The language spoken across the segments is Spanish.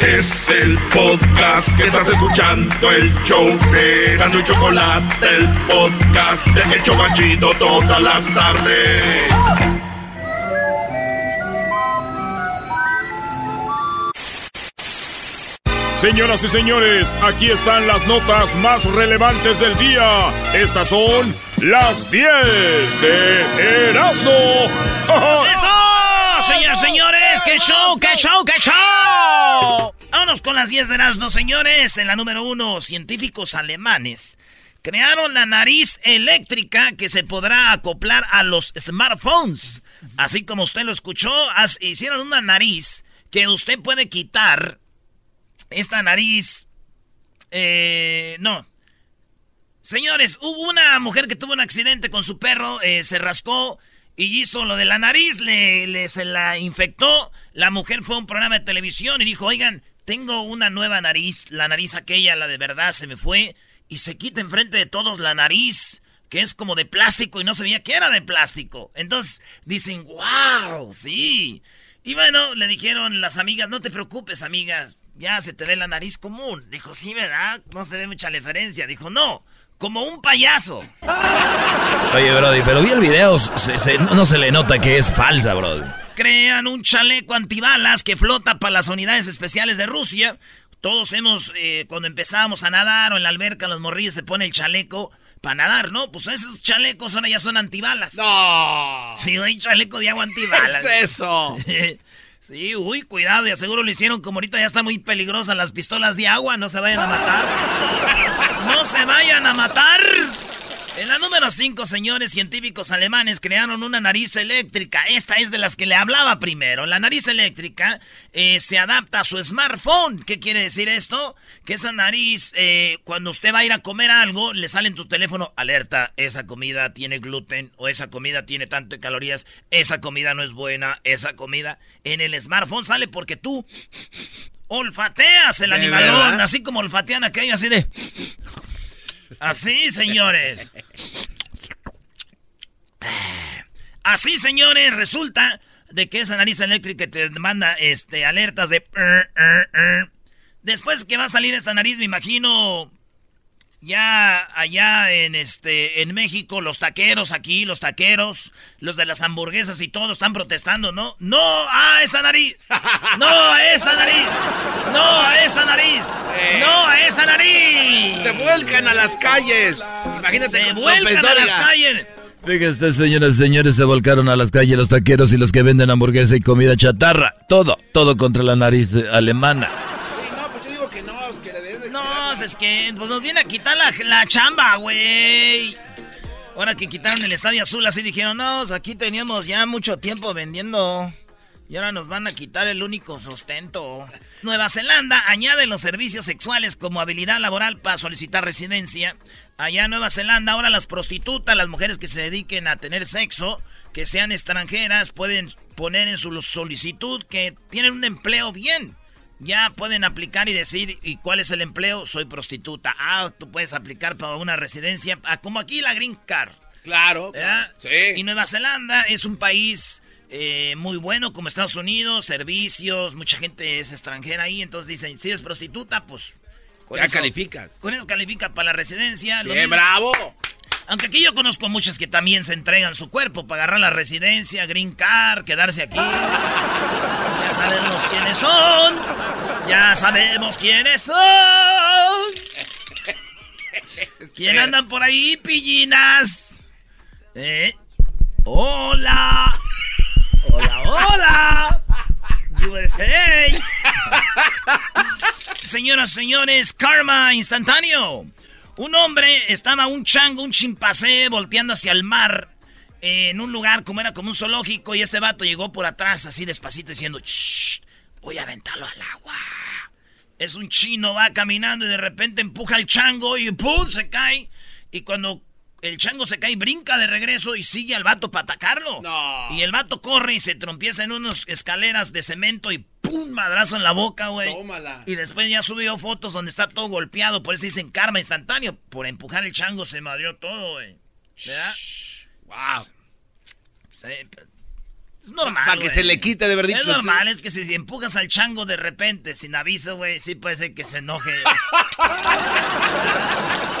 Es el podcast que estás escuchando, el show de Gano y Chocolate, el podcast de El Chocachito todas las tardes. Señoras y señores, aquí están las notas más relevantes del día. Estas son las 10 de Erasmo. ¡Eso! Señoras y señores, ¡qué show, qué show, qué show! Vámonos con las 10 de Erasmo, señores. En la número uno, científicos alemanes crearon la nariz eléctrica que se podrá acoplar a los smartphones. Así como usted lo escuchó, hicieron una nariz que usted puede quitar esta nariz. Eh, no. Señores, hubo una mujer que tuvo un accidente con su perro, eh, se rascó y hizo lo de la nariz, le, se la infectó. La mujer fue a un programa de televisión y dijo, oigan, tengo una nueva nariz, la nariz aquella, la de verdad, se me fue. Y se quita enfrente de todos la nariz, que es como de plástico y no sabía que era de plástico. Entonces dicen, wow, sí. Y bueno, le dijeron las amigas, no te preocupes, amigas, ya se te ve la nariz común. Dijo, sí, ¿verdad? No se ve mucha diferencia. Dijo, no, como un payaso. Oye, Brody, pero vi el video, no se le nota que es falsa, Brody. Crean un chaleco antibalas que flota para las unidades especiales de Rusia. Todos hemos, eh, cuando empezábamos a nadar o en la alberca, los morrillos se pone el chaleco para nadar, ¿no? Pues esos chalecos ahora ya son antibalas. ¡No! Sí, hay chaleco de agua antibalas. ¿Qué es eso? Sí, uy, cuidado, y seguro lo hicieron como ahorita ya están muy peligrosas las pistolas de agua, no se vayan a matar. No se vayan a matar. En la número 5, señores científicos alemanes crearon una nariz eléctrica. Esta es de las que le hablaba primero. La nariz eléctrica eh, se adapta a su smartphone. ¿Qué quiere decir esto? Que esa nariz, eh, cuando usted va a ir a comer algo, le sale en tu teléfono alerta. Esa comida tiene gluten o esa comida tiene tanto de calorías. Esa comida no es buena. Esa comida en el smartphone sale porque tú olfateas el animalón. Así como olfatean aquello así de... Así, señores. Así, señores, resulta de que esa nariz eléctrica te manda este, alertas de... Después que va a salir esta nariz, me imagino ya allá en este en México los taqueros aquí, los taqueros, los de las hamburguesas y todo están protestando, ¿no? No a esa nariz. No a esa nariz. No a esa nariz. No a esa nariz. Se vuelcan a las calles. Imagínate Se vuelcan a las calles. Fíjense, señoras y señores, se volcaron a las calles los taqueros y los que venden hamburguesa y comida chatarra. Todo, todo contra la nariz alemana. No, es que pues nos viene a quitar la, la chamba, güey. Ahora que quitaron el Estadio Azul, así dijeron, no, pues, aquí teníamos ya mucho tiempo vendiendo. Y ahora nos van a quitar el único sustento. Nueva Zelanda añade los servicios sexuales como habilidad laboral para solicitar residencia. Allá en Nueva Zelanda ahora las prostitutas, las mujeres que se dediquen a tener sexo, que sean extranjeras, pueden poner en su solicitud que tienen un empleo bien ya pueden aplicar y decir, ¿y cuál es el empleo? Soy prostituta. Ah, tú puedes aplicar para una residencia, ah, como aquí la Green Card. Claro. Sí. Y Nueva Zelanda es un país eh, muy bueno como Estados Unidos, servicios, mucha gente es extranjera ahí, entonces dicen, si eres prostituta, pues... ya calificas. Con eso califica para la residencia. ¡Qué bravo! Aunque aquí yo conozco muchas que también se entregan su cuerpo para agarrar la residencia, green card, quedarse aquí. quiénes son. Ya sabemos quiénes son. ¿Quién andan por ahí, pillinas? ¿Eh? Hola. Hola, hola. USA. Señoras, señores, karma instantáneo. Un hombre estaba un chango, un chimpancé volteando hacia el mar en un lugar como era como un zoológico y este vato llegó por atrás así despacito diciendo, Shh, voy a aventarlo al agua. Es un chino, va caminando y de repente empuja al chango y ¡pum! se cae. Y cuando el chango se cae, brinca de regreso y sigue al vato para atacarlo. Y el vato corre y se trompieza en unas escaleras de cemento y ¡pum! madrazo en la boca, güey. Tómala. Y después ya subió fotos donde está todo golpeado, por eso dicen karma instantáneo. Por empujar el chango se madrió todo, güey. ¿Verdad? Wow. Sí, es normal. Para que se le quite de dicho. Es normal, es que si, si empujas al chango de repente, sin aviso, güey, sí puede ser que se enoje.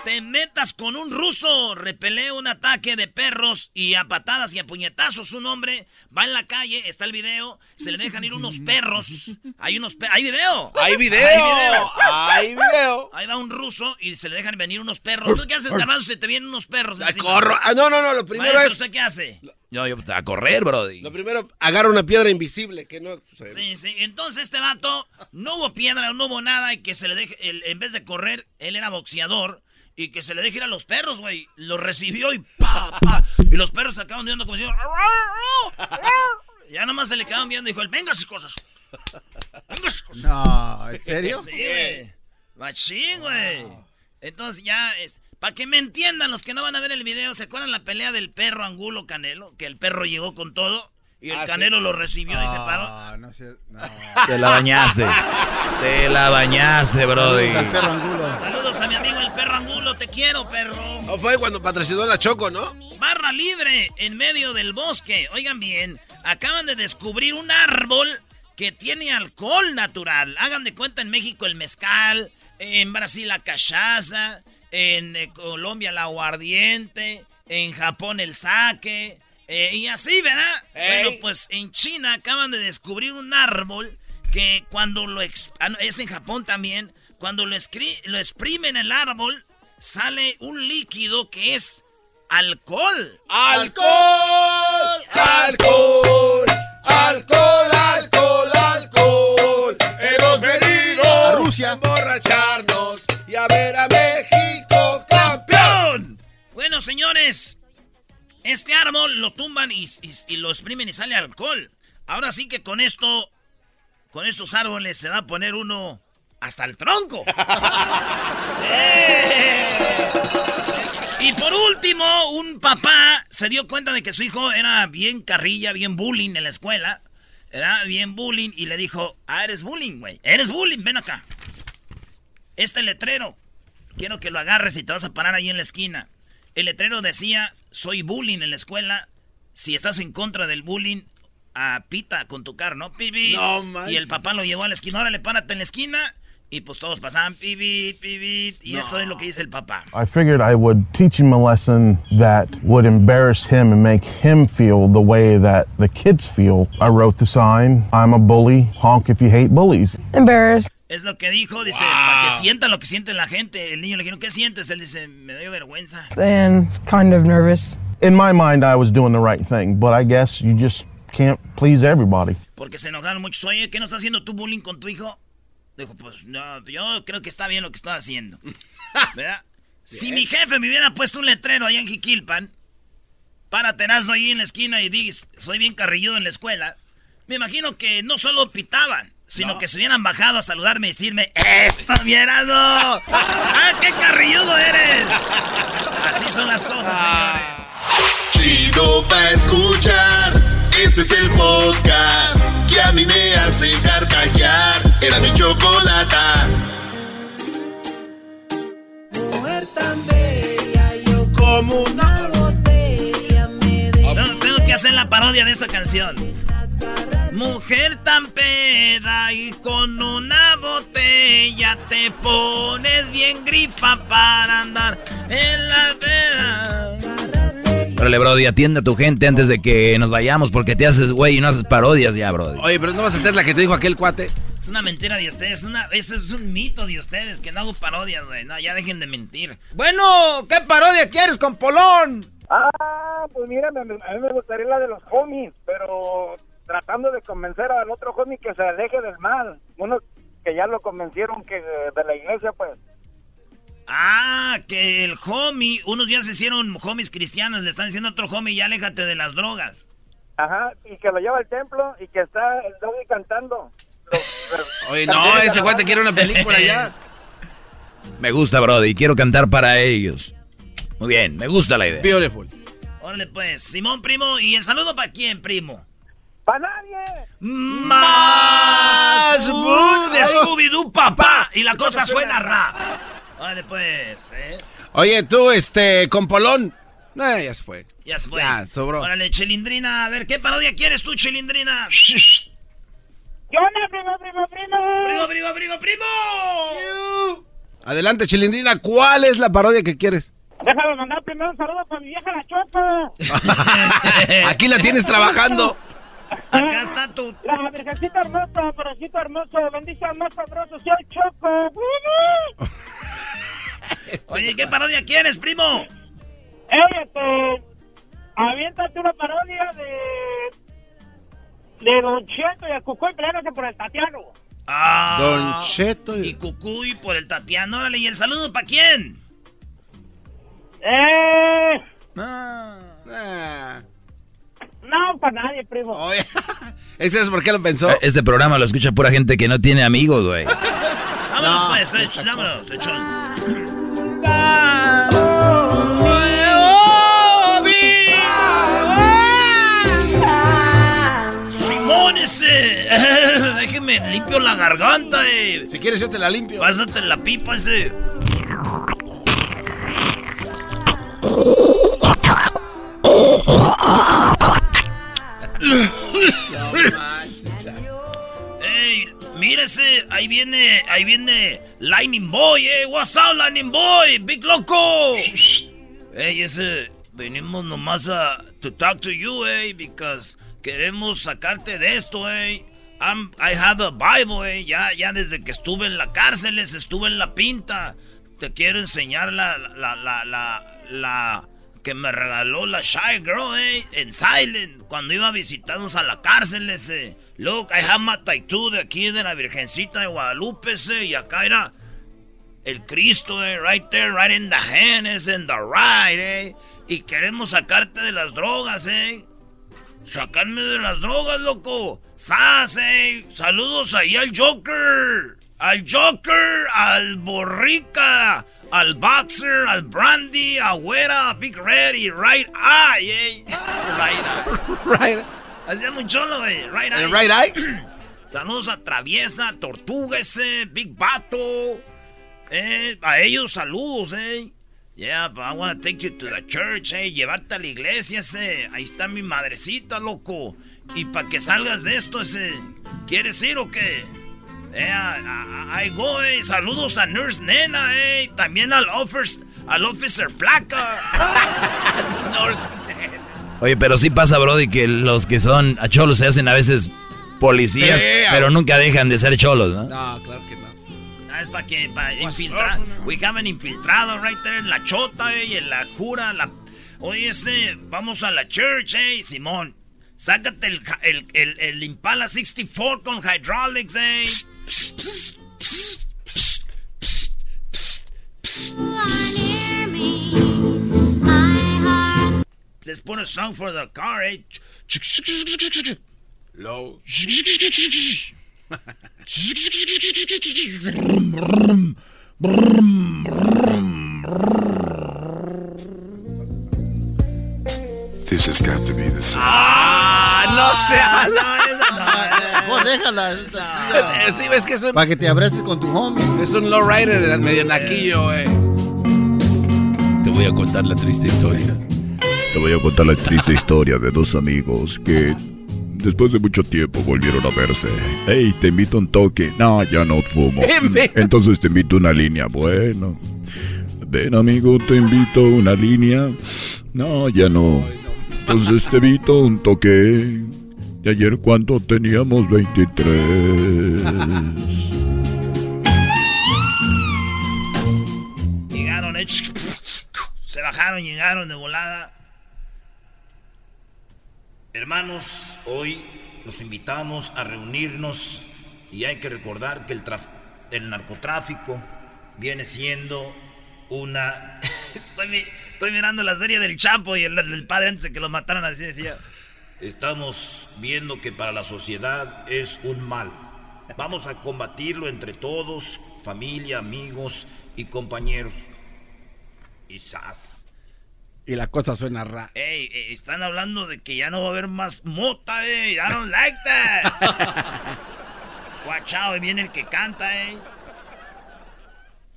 no te metas con un ruso. Repelé un ataque de perros y a patadas y a puñetazos. Un hombre va en la calle, está el video, se le dejan ir unos perros. Hay unos pe- ¿Hay video? ¡Hay video! Hay video. ¡Hay video! Ahí va un ruso y se le dejan venir unos perros. ¿Tú qué haces, Garbanzo? Se te vienen unos perros. Encima. corro. Ah, no, no, no. Lo primero Maestro, es. ¿usted qué hace? Yo, yo, a correr, brody. Lo primero, agarra una piedra invisible que no. se- Sí, sí. Entonces este vato, no hubo piedra, no hubo nada y que se le deje, en vez de correr, él era boxeador y que se le deje ir a los perros, güey. Lo recibió y pa, pa. Y los perros se acaban viendo como si... Ya nomás se le quedaban viendo y dijo, venga sus cosas. Venga sus cosas. No, ¿en serio? Sí, güey. Machín, güey. Entonces ya, es, para que me entiendan los que no van a ver el video, ¿se acuerdan la pelea del perro Angulo Canelo? Que el perro llegó con todo y el Ah, sí. Canelo lo recibió y se paró. No sé. No. Te la bañaste. Te la bañaste, brody. El perro angulo. Saludos a mi amigo el perro Angulo, te quiero, perro. No fue cuando patrocinó la Choco, ¿no? Barra libre en medio del bosque. Oigan bien, acaban de descubrir un árbol que tiene alcohol natural. Hagan de cuenta en México el mezcal, en Brasil la cachaza, en eh, Colombia el aguardiente, en Japón el sake, eh, y así, ¿verdad? Ey. Bueno, pues en China acaban de descubrir un árbol que cuando lo... ah, es en Japón también. Cuando lo, lo exprimen el árbol, sale un líquido que es alcohol. ¡Alcohol! ¡Alcohol! ¡Alcohol! ¡Alcohol! ¡Alcohol! Hemos venido A Rusia. a emborracharnos y a ver a México campeón. Bueno, señores, este árbol lo tumban y, y- y lo exprimen y sale alcohol. Ahora sí que con esto, con estos árboles se va a poner uno hasta el tronco. ¡Eh! Y por último, un papá se dio cuenta de que su hijo era bien carrilla, bien bullying en la escuela. Era bien bullying y le dijo, ah, eres bullying, güey. Eres bullying, ven acá. Este letrero, quiero que lo agarres y te vas a parar ahí en la esquina. El letrero decía, soy bullying en la escuela. Si estás en contra del bullying, a pita con tu carro, ¿no? Pibi. No manches. y el papá lo llevó a la esquina. Ahora le párate en la esquina. Y pues todos pasaban pibit, pibit. Y esto es lo que dice el papá. I figured I would teach him a lesson that would embarrass him and make him feel the way that the kids feel. I wrote the sign, I'm a bully, honk if you hate bullies. Embarrassed. Es lo que dijo, dice, para que sienta lo que siente la gente. El niño le dijo, ¿qué sientes? Él dice, me dio vergüenza. and kind of nervous. In my mind, I was doing the right thing, but I guess you just can't please everybody. Porque se enojaron muchos. Oye, ¿qué no estás haciendo tú bullying con tu hijo? Dijo, pues no, yo creo que está bien lo que está haciendo. ¿Verdad? Si mi jefe me hubiera puesto un letrero allá en Jiquilpan, para Terazno ahí en la esquina y digas, soy bien carrilludo en la escuela, me imagino que no solo pitaban, sino que se hubieran bajado a saludarme y decirme, ¡Esto, mierado! ¡Ah, qué carrilludo eres! Así son las cosas, señores. Chido pa' escuchar. Este es el podcast que a mí me hace carcajear. Era mi chocolata. Como una No, tengo que hacer la parodia de esta canción. Mujer tan peda y con una botella te pones bien grifa para andar en la veda. Órale, Brody, atiende a tu gente antes de que nos vayamos porque te haces güey y no haces parodias ya, Brody. Oye, pero no vas a hacer la que te dijo aquel cuate. Es una mentira de ustedes, una, ese es un mito de ustedes, que no hago parodias, güey. No, ya dejen de mentir. Bueno, ¿qué parodia quieres con Polón? Ah, pues mira, a mí me gustaría la de los homies, pero tratando de convencer al otro homie que se aleje del mal. Uno que ya lo convencieron que de la iglesia, pues. Ah, que el homie, unos ya se hicieron homies cristianos, le están diciendo a otro homie, ya aléjate de las drogas. Ajá, y que lo lleva al templo y que está el Doggy cantando. Oye, no, ese cuate quiere una película ya. Me gusta, Brody, quiero cantar para ellos. Muy bien, me gusta la idea. Beautiful. Órale, pues, Simón, primo, ¿y el saludo para quién, primo? ¡Para nadie! ¡Más! ¡Boo! De Scooby-Doo, papá. Y la cosa suena rap. Órale, pues, ¿eh? Oye, tú, este, con Polón. No, ya se fue. Ya se fue. Ya, sobró. Órale, Chilindrina, a ver, ¿qué parodia quieres tú, Chilindrina? ¿Qué onda, primo, primo, primo? ¡Primo, primo, primo, primo! Adelante, Chilindrina, ¿cuál es la parodia que quieres? Déjame mandar primero un saludo para mi vieja la Choco. Aquí la tienes trabajando. Acá está tu... La virgencita hermosa, porocito hermoso, bendición más sabroso, soy Choco. Oye, ¿qué parodia quieres, primo? Ey, este, aviéntate una parodia de, de Don Cheto y el Cucuy peleándose por el Tatiano. Ah, Don Cheto y Cucuy por el Tatiano. Órale, ¿y el saludo para quién? Eh, Ah. no, para nadie, primo. Oye, ¿ese es por qué lo pensó? Eh, Este programa lo escucha pura gente que no tiene amigos, güey. Vámonos, pues, eh, vámonos, lechón. Simón ese. Déjeme limpio la garganta, eh. Si quieres, yo te la limpio. Pásate la pipa ese. Ey, mírese, ahí viene, ahí viene Lightning Boy, eh. What's up, Lightning Boy? Big Loco. Ey, ese, venimos nomás a to talk to you, eh, because queremos sacarte de esto, eh. I'm, I have a Bible, eh. Ya, ya desde que estuve en la cárcel, estuve en la pinta. Te quiero enseñar la, la, la, la, la que me regaló la Shy Girl, eh, en Silent, cuando iba a visitarnos a la cárcel, ese. Look, I have my tattoo de aquí de la Virgencita de Guadalupe, ese, y acá era el Cristo, eh, right there, right in the hand, is in the right, eh. Y queremos sacarte de las drogas, eh. Sacarme de las drogas, loco. ¡Sas, eh! Saludos ahí al Joker. Al Joker, al Borrica, al Boxer, al Brandy, a Güera, a Big Red y Right Eye, eh. Right Eye. Right. Hacía muy cholo, güey. Right Eye. ¿El right eye? Saludos a Traviesa, Tortuga ese, Big Bato. Eh, a ellos saludos, eh. Yeah, but I wanna take you to the church, eh. Llevarte a la iglesia, ese. Ahí está mi madrecita, loco. Y para que salgas de esto, ese. ¿Quieres ir o qué? Eh, ahí go, eh. Saludos a Nurse Nena, eh. También al Officer, al officer Placa. Nurse Nena. Oye, pero sí pasa, Brody, que los que son a cholos se hacen a veces policías, Sí, pero a- nunca dejan de ser cholos, ¿no? No, claro que no. Ah, es para que, para infiltrar. We haven't infiltrado right there en la chota, eh, y en la jura, la... Oye, ese, vamos a la church, eh, Simón. Sácate el, el, el, el Impala 64 con hydraulics, eh. Let's put a song for the car, eh. Low. This has got to be the song. ¡Ah! ¡No se habla! Mejor déjala. Sí, ves que es un, Para que te abraces con tu homie. es un lowrider del medio naquillo, güey. Te voy a contar la triste historia. Te voy a contar la triste historia de dos amigos que después de mucho tiempo volvieron a verse. Hey, te invito a un toque. No, ya no fumo. Entonces te invito a una línea. Bueno. Ven amigo, te invito a una línea. No, ya no. Entonces te evito un toque. ¿Y ayer cuánto teníamos? 23. Llegaron, eh, se bajaron, llegaron de volada. Hermanos, hoy los invitamos a reunirnos y hay que recordar que el, el narcotráfico viene siendo una... estoy, mirando la serie del Chapo y el, padre antes de que lo mataran así decía, estamos viendo que para la sociedad es un mal. Vamos a combatirlo entre todos, familia, amigos y compañeros. Y y la cosa suena rara. Ey, eh, están hablando de que ya no va a haber más mota, eh. I don't like that. Watch out, viene el que canta, eh.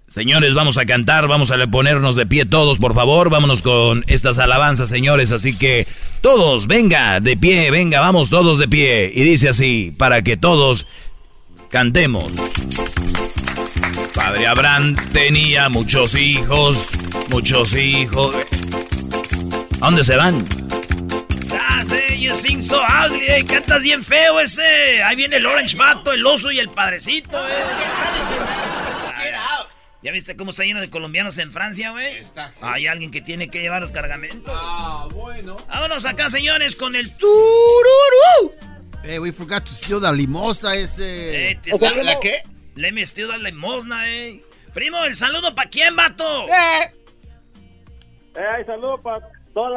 Señores, vamos a cantar, vamos a ponernos de pie todos, por favor. Vámonos con estas alabanzas, señores. Así que todos, venga, de pie, venga, vamos todos de pie. Y dice así, para que todos cantemos. Padre Abraham tenía muchos hijos, muchos hijos. ¿A dónde se van? Eh, cantas bien feo ese. Ahí viene el Orange Mato, el oso y el padrecito, eh. ¿Ya viste cómo está lleno de colombianos en Francia, güey? Hay alguien que tiene que llevar los cargamentos. Ah, bueno. Vámonos acá, señores, con el tururú. Hey, we forgot to steal the limosa ese. Eh, ¿La qué? Le me steal la limosna, eh. Primo, el saludo para quién, vato. Eh. Eh, saludo para todo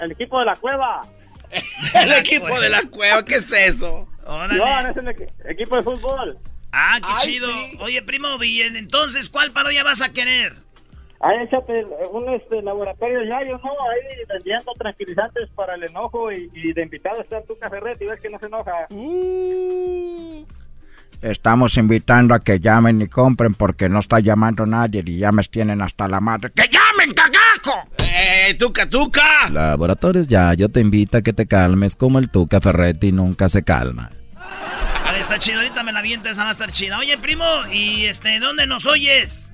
el equipo de la cueva. el equipo de la cueva, ¿qué es eso? No, es el equipo de fútbol. Ah, qué chido. Oye, primo, bien, entonces, ¿cuál parodia vas a querer? Ahí échate un este, laboratorio ya, yo no, ahí vendiendo tranquilizantes para el enojo y, de invitado está tu red y ves que no se enoja. Uh. Estamos invitando a que llamen y compren porque no está llamando nadie y ya me tienen hasta la madre. ¡Que llamen, cagajo! ¡Eh, tuca, tuca! Laboratorios ya, yo te invito a que te calmes como el tuca Ferretti nunca se calma. Está chido, ahorita me la viento, esa va a estar chida. Oye, primo, ¿y este, dónde nos oyes?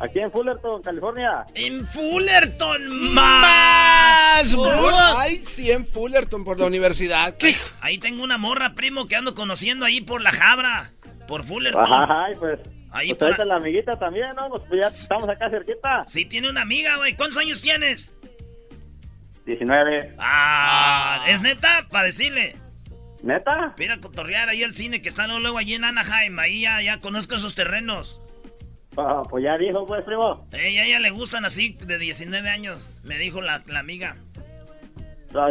Aquí en Fullerton, California. En Fullerton, más. Ay, sí, en Fullerton, por la universidad. Ahí tengo una morra, primo, que ando conociendo ahí por la Jabra. Por Fullerton. Ay, pues. Ahí pues por... la amiguita también, ¿no? Pues ya estamos acá cerquita. Sí, tiene una amiga, güey. ¿Cuántos años tienes? 19. Ah, ¿es neta? Para decirle. ¿Neta? Mira cotorrear ahí al cine que está luego allí en Anaheim. Ahí ya, ya conozco esos terrenos. Ah, pues ya dijo, pues, primo. Ey, a ella le gustan así de 19 años, me dijo la, la amiga.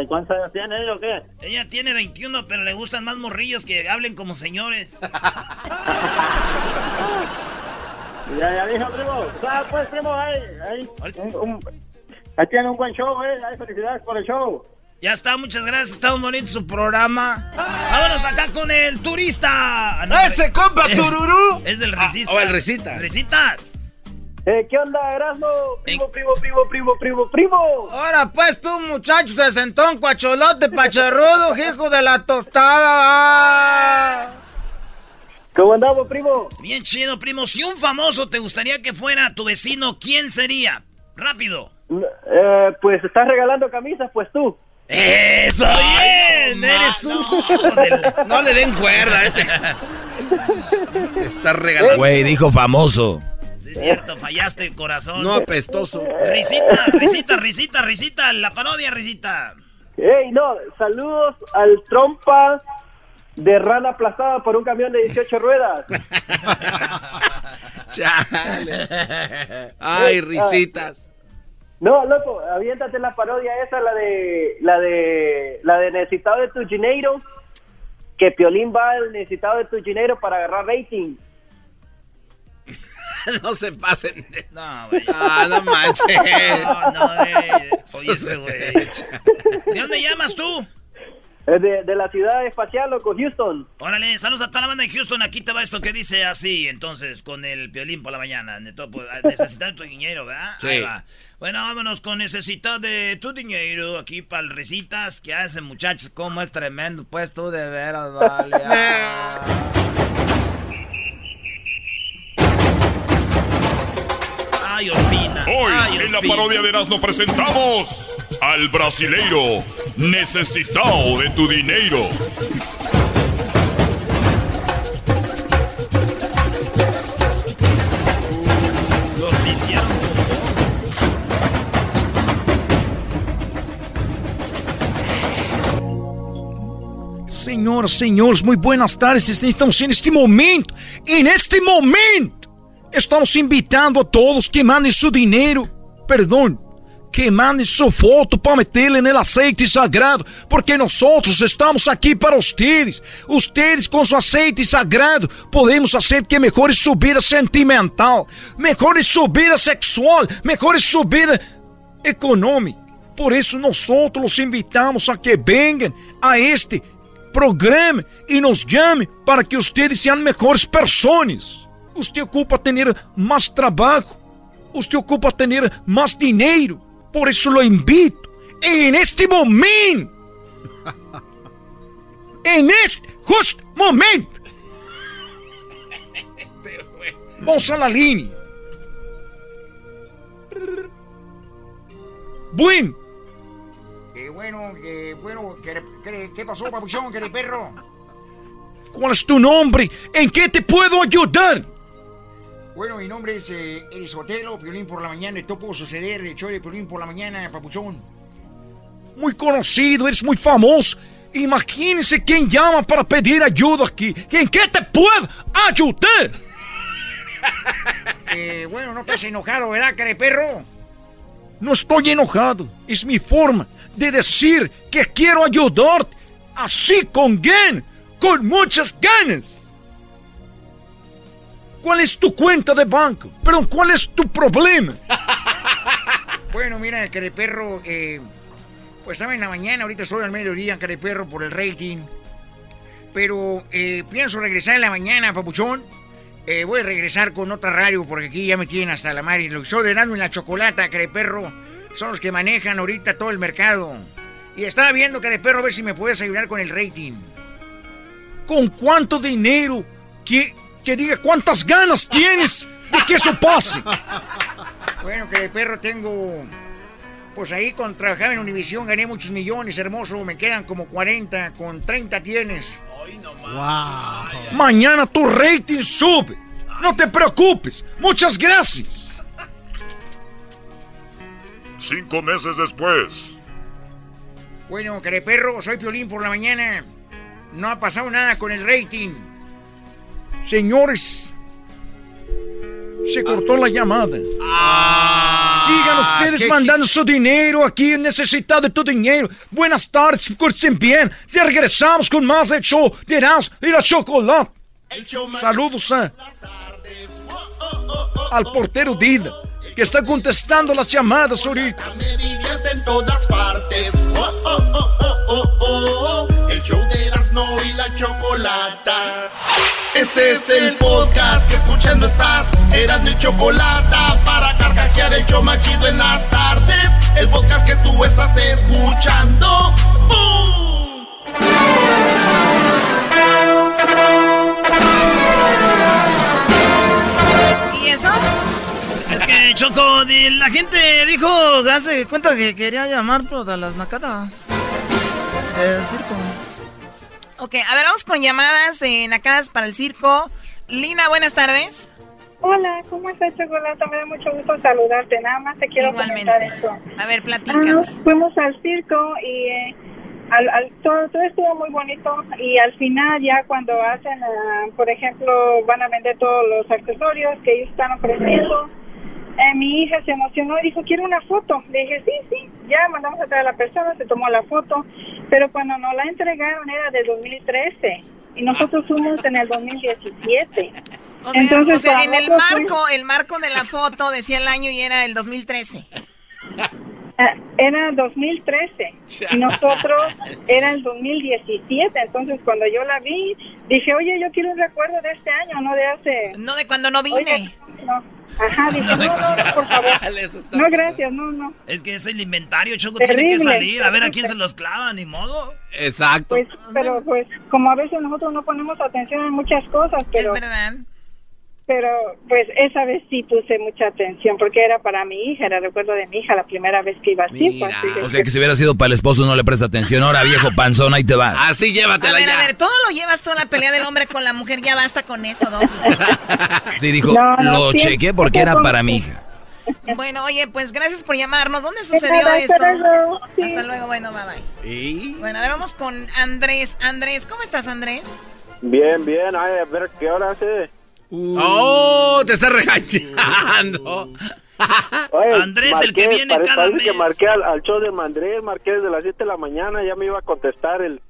¿Y cuántos años tiene ella o qué? Ella tiene 21, pero le gustan más morrillos que hablen como señores. ya, ya dijo, primo. Ah, pues, primo, ahí, ahí, ahí tiene un buen show, eh. Ahí, felicidades por el show. Ya está, muchas gracias. Está muy bonito su programa. Vámonos acá con el turista. ¡Ese compa tururú! Es del Risista. o el Risita. Risitas. Eh, ¿Qué onda, Erasmo? Primo, primo, primo, primo, primo, primo. Ahora pues tú, muchacho, se sentó un cuacholote pacharrudo, hijo de la tostada. ¿Cómo andamos, primo? Bien chido, primo. Si un famoso te gustaría que fuera tu vecino, ¿quién sería? Rápido. Eh, pues estás regalando camisas, pues tú. ¡Eso! ¡Bien! ¡Eres un No le den cuerda a ese. Está regalando. Güey, dijo famoso. Sí, es cierto, fallaste, corazón. No, apestoso. Risita, risita, risita, risita, la parodia, risita. ¡Ey, no! Saludos al trompa de rana aplastada por un camión de 18 ruedas. Chale. Ay, risitas. No, loco, aviéntate la parodia esa, la de la de la de necesitado de tu dinero, que Piolín va al necesitado de tu dinero para agarrar rating. no se pasen. No, güey. Ah, no manches. No, no, eh. Oye, güey. ¿De dónde llamas tú? De, de, la ciudad espacial, loco, Houston. Órale, saludos a toda la banda de Houston. Aquí te va esto que dice así, entonces, con el piolín por la mañana. Pues, necesitas tu dinero, ¿verdad? Sí. Ahí va. Bueno, vámonos con necesidad de tu dinero aquí para el risitas que hacen, muchachos. Cómo es tremendo, pues tú de veras, vale. Ay, Ospina. Hoy en la parodia de Erasmo presentamos al brasileiro necesitado de tu dinero. Senhoras, senhores, muito buenas tardes. Estamos en este momento, en este momento, estamos invitando a todos que mandem su dinheiro, perdão, que mandem sua foto para meterla no aceite sagrado, porque nós estamos aqui para ustedes. Ustedes com seu aceite sagrado podemos fazer que melhore sua vida sentimental, melhore sua vida sexual, melhore sua vida econômica. Por isso nós los invitamos a que venham a este programa e nos llame para que ustedes sean mejores personas. Usted ocupa tener más trabajo. Usted ocupa tener más dinero. Por eso lo invito. En este momento. En este justo momento. Vamos a la línea. Bueno. Eh, bueno, eh, bueno, ¿qué, qué, qué pasó, papuchón, qué perro? ¿Cuál es tu nombre? ¿En qué te puedo ayudar? Bueno, mi nombre es eh, Piolín por la mañana, esto pudo suceder, el show de Piolín por la mañana, papuchón. Muy conocido, eres muy famoso. Imagínense quién llama para pedir ayuda aquí. ¿En qué te puedo ayudar? Eh, bueno, no estás enojado, ¿verdad, care perro? No estoy enojado. Es mi forma de decir que quiero ayudarte. Así con ganas, con muchas ganas. ¿Cuál es tu cuenta de banco? Perdón, ¿cuál es tu problema? Bueno, mira, care perro, eh, pues estaba en la mañana, ahorita estoy al mediodía, care perro, por el rating. Pero eh, pienso regresar en la mañana, papuchón. Eh, voy a regresar con otra radio porque aquí ya me tienen hasta la madre. Lo que estoy ordenando en la chocolata, Careperro, son los que manejan ahorita todo el mercado. Y estaba viendo, Careperro, a ver si me puedes ayudar con el rating. ¿Con cuánto dinero? Que, que diga cuántas ganas tienes de que eso pase. Bueno, Careperro, tengo... Pues ahí con trabajar en Univisión gané muchos millones, hermoso. Me quedan como 40, con 30 tienes. Wow. Mañana tu rating sube. No te preocupes. Muchas gracias. Cinco meses después. Bueno, careperro, soy Piolín por la mañana. No ha pasado nada con el rating. Señores, se cortó la llamada. Sigan ustedes qué- mandando su dinero aquí, necesitado de tu dinero. Buenas tardes, cursen bien. Ya regresamos con más del show de Erasmo y la chocolate. Saludos a, al portero Dida, que está contestando las llamadas ahorita. Me divierte en todas partes. Oh, oh, oh, oh, oh, oh, oh. El show de Erasmo y la chocolata. Este es el podcast que escuchando estás. Erasmo y chocolata para carcajear el show más chido en las tardes. El podcast que tú estás escuchando. ¡Bum! ¿Y eso? Es que, Choco, la gente dijo, hace cuenta que quería llamar pues, a las nacadas del circo. Ok, a ver, vamos con llamadas en acá para el circo. Lina, buenas tardes. Hola, ¿cómo estás, Chocolata? Me da mucho gusto saludarte. Nada más te quiero Igualmente. comentar esto. A ver, platícame. Ah, fuimos al circo y eh, al, al- todo, todo estuvo muy bonito y al final ya cuando hacen, ah, por ejemplo, van a vender todos los accesorios que ellos están ofreciendo, eh, mi hija se emocionó y dijo, quiero una foto. Le dije, sí, sí, ya mandamos a traer a la persona, se tomó la foto, pero cuando nos la entregaron era de 2013 y nosotros fuimos en el 2017. O sea, Entonces, o sea, para en el fue- marco, el marco de la foto decía el año y era el 2013. Ah, Era 2013 y nosotros era el 2017. Entonces, cuando yo la vi, dije, oye, yo quiero un recuerdo de este año, no de hace. No de cuando no vine. Oye, no. Ajá, dije, no, no, no, por favor. No, gracias, no, no. Es que es el inventario, Choco, tiene que salir. A ver a quién se los clava, ni modo. Exacto. Pues, pero pues, como a veces nosotros no ponemos atención en muchas cosas, pero. Es verdad. Pero pues esa vez sí puse mucha atención porque era para mi hija, era recuerdo de mi hija la primera vez que iba así O sea que si hubiera sido para el esposo no le presta atención. Ahora, viejo panzón, ahí te va. Así A llévatela ver, ya. a ver, todo lo llevas tú a la pelea del hombre con la mujer, ya basta con eso, ¿no? Sí, dijo, No, no, lo siempre- chequé porque era para mi hija. Bueno, oye, pues gracias por llamarnos. ¿Dónde De sucedió esto? hasta luego. Sí. Hasta luego, bueno, bye bye. Bueno, a ver, vamos con Andrés. Andrés, ¿cómo estás, Andrés? Bien, bien, ay, a ver qué hora hace. ¡Oh! Te está regañando. Oye, Andrés, el que viene parece, cada parece que mes. marqué al, al show de Mandrés, marqué desde las 7 de la mañana, ya me iba a contestar el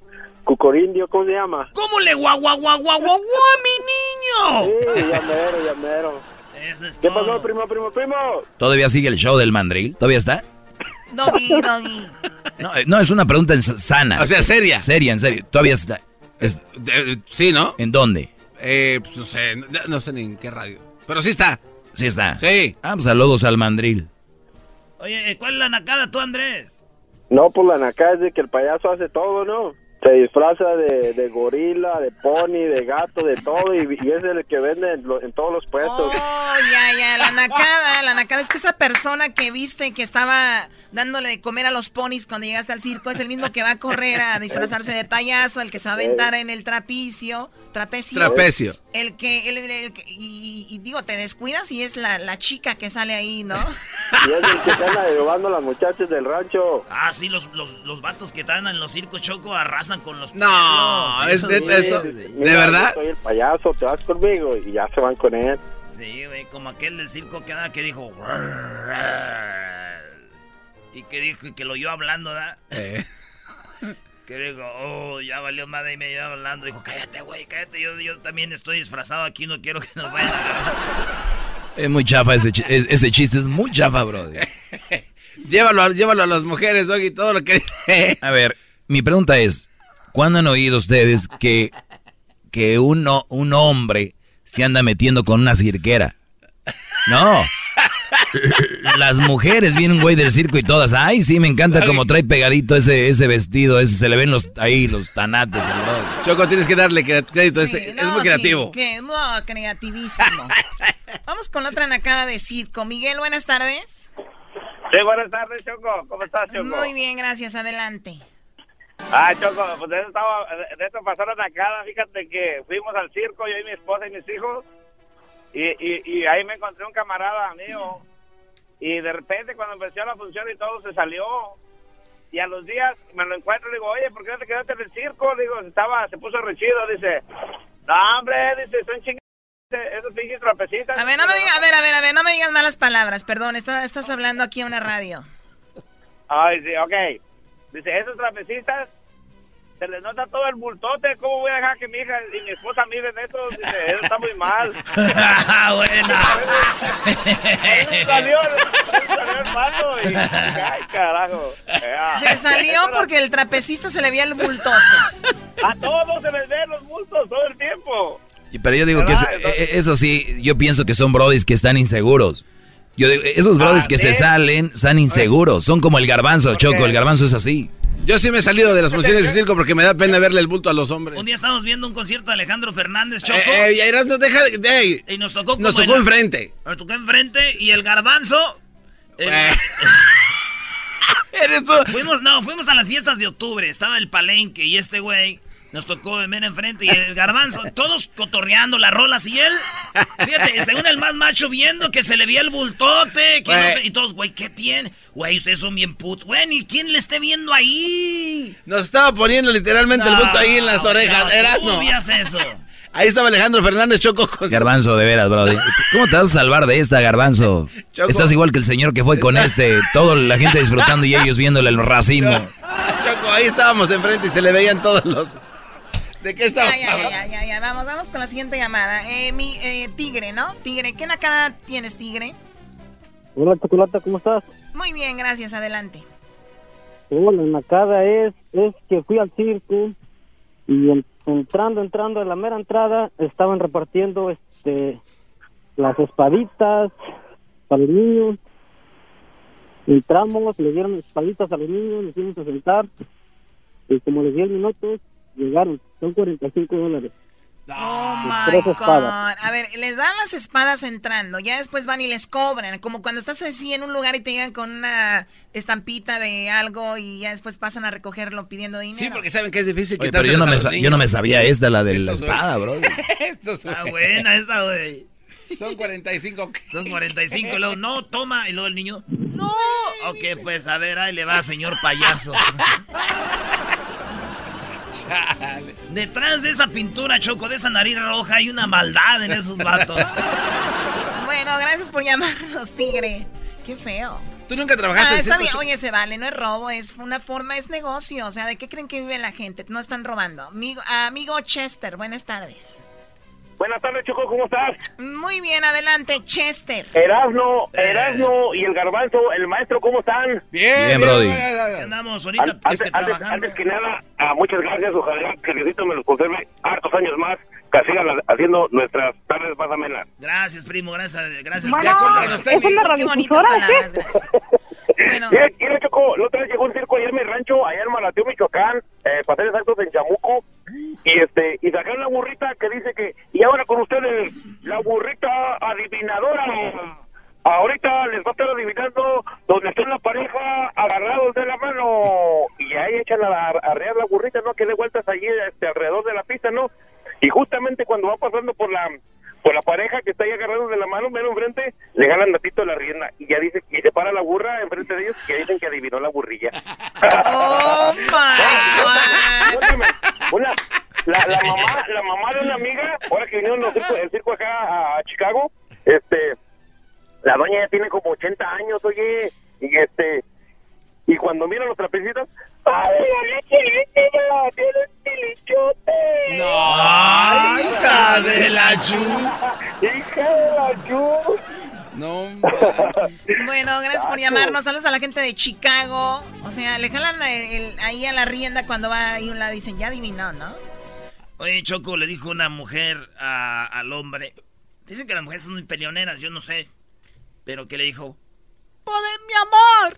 cucorindio, ¿cómo se llama? ¿Cómo le guau guau guau guau guau guau a mi niño? Sí, ya mero, ya mero. Eso es ¿Qué todo. pasó, primo, primo, primo? ¿Todavía sigue el show del mandril? ¿Todavía está? Doggy, doggy. No, eh, no, es una pregunta sana. O sea, seria. Seria, en serio. ¿Todavía está? es- Sí, ¿no? ¿En dónde? Eh, pues no sé, no, no sé ni en qué radio. Pero sí está. Sí está. Sí. Ah, pues saludos al mandril. Oye, ¿cuál es la nacada tú, Andrés? No, pues la naca es de que el payaso hace todo, ¿no? Se disfraza de, de gorila, de pony, de gato, de todo, y, y es el que vende en, lo- en todos los puestos. Oh, ya, ya, la nacada, la nacada es que esa persona que viste que estaba dándole de comer a los ponis cuando llegaste al circo es el mismo que va a correr a disfrazarse de payaso, el que se va a aventar en el trapicio, trapecio. Trapecio. El que, el, el que- y, y digo, te descuidas y es la, la chica que sale ahí, ¿no? Y es el que anda llevando a las muchachas del rancho. Ah, sí, los, los, los vatos que están en los circos choco arrasan con los No, es neta esto. Mira, ¿De verdad? yo Soy el payaso, te vas conmigo, y ya se van con él. Sí, güey, como aquel del circo que, da- que dijo... Y que dijo que lo oyó hablando, ¿da? Eh. Que dijo, oh, ya valió madre y me iba hablando. Dijo, cállate, güey, cállate. Yo, yo también estoy disfrazado aquí, no quiero que nos vayan a. Es muy chafa ese, chi- es- ese chiste, es muy chafa, bro. Llévalo, a- llévalo a las mujeres, Doggy, todo lo que... A ver, mi pregunta es, ¿cuándo han oído ustedes que, que un, un hombre se anda metiendo con una cirquera? No. Las mujeres vienen un güey del circo y todas, ay, sí, me encanta como trae pegadito ese, ese vestido, ese, se le ven los ahí los tanates brother. Choco, tienes que darle crédito. a este, es No, muy sí, creativo. que, no, creativísimo. Vamos con otra nacada de circo. Miguel, buenas tardes. Sí, buenas tardes, Choco. ¿Cómo estás, Choco? Muy bien, gracias. Adelante. Ah, Choco, pues de eso, estaba, de eso pasó la nacada. Fíjate que fuimos al circo, yo y mi esposa y mis hijos. Y, y, y ahí me encontré un camarada mío. Y de repente, cuando empezó la función y todo, se salió. Y a los días me lo encuentro y le digo, oye, ¿por qué no te quedaste en el circo? Le digo, estaba, se puso rechido. Dice, no, hombre, dice, son chingados esos pinches trapecistas. A ver, no me digas, a ver, a ver, a ver, no me digas malas palabras, perdón, está- estás hablando aquí a una radio. Ay, sí, ok. Dice, esos trapecistas, se les nota todo el bultote. ¿Cómo voy a dejar que mi hija y mi esposa miren eso? Dice, eso está muy mal. Buena. salió, salió el pato y, ay, carajo. Se salió porque el trapecista se le veía el bultote. A todos se les ven los bultos todo el tiempo. Pero yo digo que eso, eh, eso sí, yo pienso que son brodis que están inseguros. Yo digo, esos brodis Ah, que se salen están inseguros, son como el garbanzo, Choco, el garbanzo es así. Yo sí me he salido de las funciones de circo porque me da pena verle el bulto a los hombres. Un día estábamos viendo un concierto de Alejandro Fernández, Choco. Eh, eh, Eras, no deja de... de- y nos tocó Nos tocó en- enfrente. Nos tocó enfrente y el garbanzo. el- fuimos, no, fuimos a las fiestas de octubre. Estaba el palenque y este güey nos tocó mera enfrente y el garbanzo, todos cotorreando las rolas y él, fíjate, según el más macho viendo que se le veía el bultote, que no sé, y todos, güey, ¿qué tiene? Güey, ustedes son bien putos. Güey, ni quién le esté viendo ahí. Nos estaba poniendo literalmente el bulto ahí en las No, orejas. no, Eras, no. eso. Ahí estaba Alejandro Fernández Choco con Garbanzo, de veras, brody. ¿Cómo te vas a salvar de esta, garbanzo? Choco. Estás igual que el señor que fue con este, toda la gente disfrutando y ellos viéndole el racismo. Choco, ahí estábamos enfrente y se le veían todos los... ¿De qué estábamos Ya, ya, hablando? ya, ya, ya, vamos, vamos con la siguiente llamada. Eh, mi eh, Tigre, ¿no? Tigre, ¿qué nacada tienes, Tigre? Hola, Chocolata, ¿cómo estás? Muy bien, gracias, adelante. Hola, la nacada es, es que fui al circo y en- entrando, entrando en la mera entrada estaban repartiendo este las espaditas para los niños. Entramos, le dieron espaditas a los niños, nos fuimos a sentar y como les di minutos, llegaron, son 45 dólares. Oh my. God. A ver, les dan las espadas entrando, ya después van y les cobran. Como cuando estás así en un lugar y te llegan con una estampita de algo y ya después pasan a recogerlo pidiendo dinero. Sí, porque saben que es difícil Oye, pero yo no, me, yo no me sabía esta, la de la espada, bro. Estos, güey. Está buena esa, güey. Son 45. Son 45. y Luego, no, toma. Y luego el niño, no. Ok, pues a ver, ahí le va, señor payaso. Detrás de esa pintura, Choco, de esa nariz roja, hay una maldad en esos vatos. Bueno, gracias por llamarnos, tigre. Qué feo. Tú nunca trabajaste Ah, está bien. Oye, se vale, no es robo, es una forma, es negocio. O sea, ¿de qué creen que vive la gente? No están robando. Amigo, amigo Chester, buenas tardes. Buenas tardes, Choco, ¿cómo estás? Muy bien, adelante, Chester. Erasno, Erasno y el Garbanzo, el maestro, ¿cómo están? Bien, Brody. ¿Qué andamos ahorita? An- es antes, que antes- trabajando. antes que nada, ah, muchas gracias. Ojalá que Diosito me los conserve hartos años más, que sigan haciendo nuestras tardes más amenas. Gracias, primo, gracias. Gracias. Bueno, Ya, ¿es cómpranos una tenis. Qué bonitas palabras, gracias. Bueno. Mira, Choco, la otra vez llegó un circo allá en mi rancho, allá en Malateo, Michoacán, eh, para ser exactos en Chamuco, y este, y sacaron la burrita que dice que, y ahora con ustedes, la burrita adivinadora. Ahorita les va a estar adivinando donde está la pareja agarrados de la mano. Y ahí echan a arrear la burrita, ¿no? Que dé vueltas allí este, alrededor de la pista, ¿no? Y justamente cuando va pasando por la la pareja que está ahí agarrados de la mano, mero enfrente, le ganan datito la rienda. Y ya dice, y se para la burra enfrente de ellos, que dicen que adivinó la burrilla. Oh my una, la, la mamá, la mamá de una amiga, ahora que vinieron los circo- el circo acá a, Chicago, este, la doña ya tiene como 80 años, oye, y este, y cuando miran los trapecitos, ¡ay, la leche, tiene un tilichote! ¡Ay, hija de la chu! ¡Hija de la chu! No. Bueno, gracias por llamarnos. Saludos a la gente de Chicago. O sea, le jalan el- el- ahí a la rienda cuando va ahí un lado y dicen, ya adivinó, ¿no? Oye, Choco, le dijo una mujer a- al hombre. Dicen que las mujeres son muy peleoneras, yo no sé. Pero que le dijo, Pode- mi amor,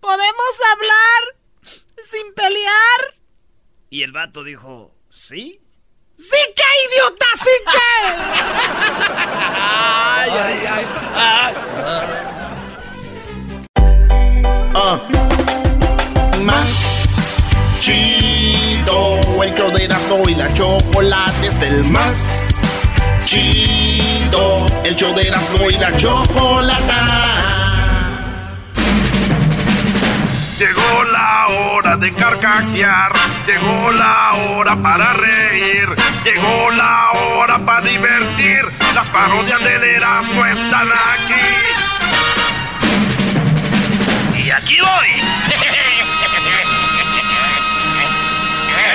¿podemos hablar sin pelear? y el vato dijo, ¿sí? ¡Sí que, idiota, sí que! Ay, ay, ay. Ah. Más chido, el show de Erasmo y la chocolate es el más chido, el show de Erasmo y la chocolata. Llegó la hora de carcajear, llegó la hora para reír, llegó la hora para divertir. Las parodias del Erasmo están aquí. Y aquí voy.